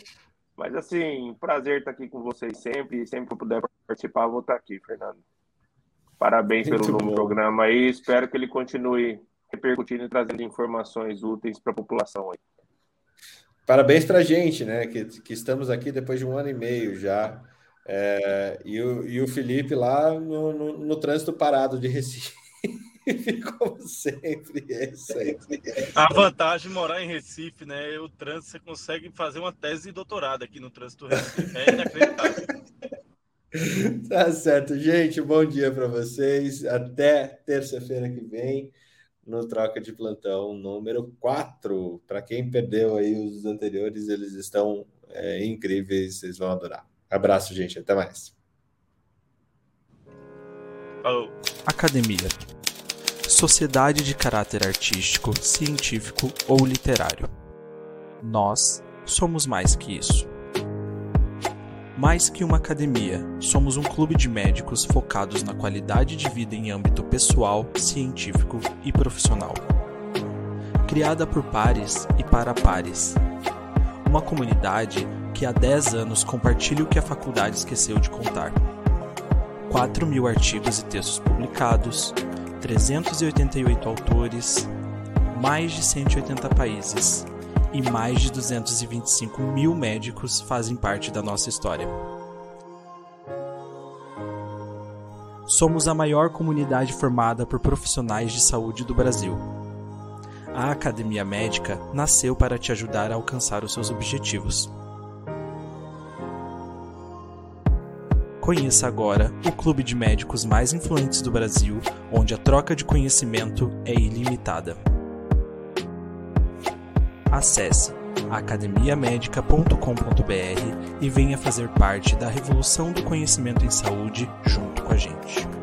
mas assim, prazer estar aqui com vocês sempre. E sempre que eu puder participar, vou estar aqui, Fernando. Parabéns Muito pelo novo programa aí. Espero que ele continue repercutindo e trazendo informações úteis para a população aí. Parabéns para a gente, né? Que, que estamos aqui depois de um ano e meio já. É, e, o, e o Felipe lá no, no, no trânsito parado de Recife. Como sempre, é sempre. A vantagem de morar em Recife, né? O trânsito, você consegue fazer uma tese de doutorado aqui no trânsito Recife. É inacreditável. Tá certo, gente. Bom dia para vocês. Até terça-feira que vem no Troca de Plantão número 4. Para quem perdeu aí os anteriores, eles estão é, incríveis, vocês vão adorar. Abraço, gente, até mais. Falou. Academia. Sociedade de caráter artístico, científico ou literário. Nós somos mais que isso. Mais que uma academia, somos um clube de médicos focados na qualidade de vida em âmbito pessoal, científico e profissional. Criada por pares e para pares. Uma comunidade que há 10 anos compartilha o que a faculdade esqueceu de contar. 4 mil artigos e textos publicados, 388 autores, mais de 180 países e mais de 225 mil médicos fazem parte da nossa história. Somos a maior comunidade formada por profissionais de saúde do Brasil. A Academia Médica nasceu para te ajudar a alcançar os seus objetivos. Conheça agora o clube de médicos mais influentes do Brasil, onde a troca de conhecimento é ilimitada acesse academiamedica.com.br e venha fazer parte da revolução do conhecimento em saúde junto com a gente.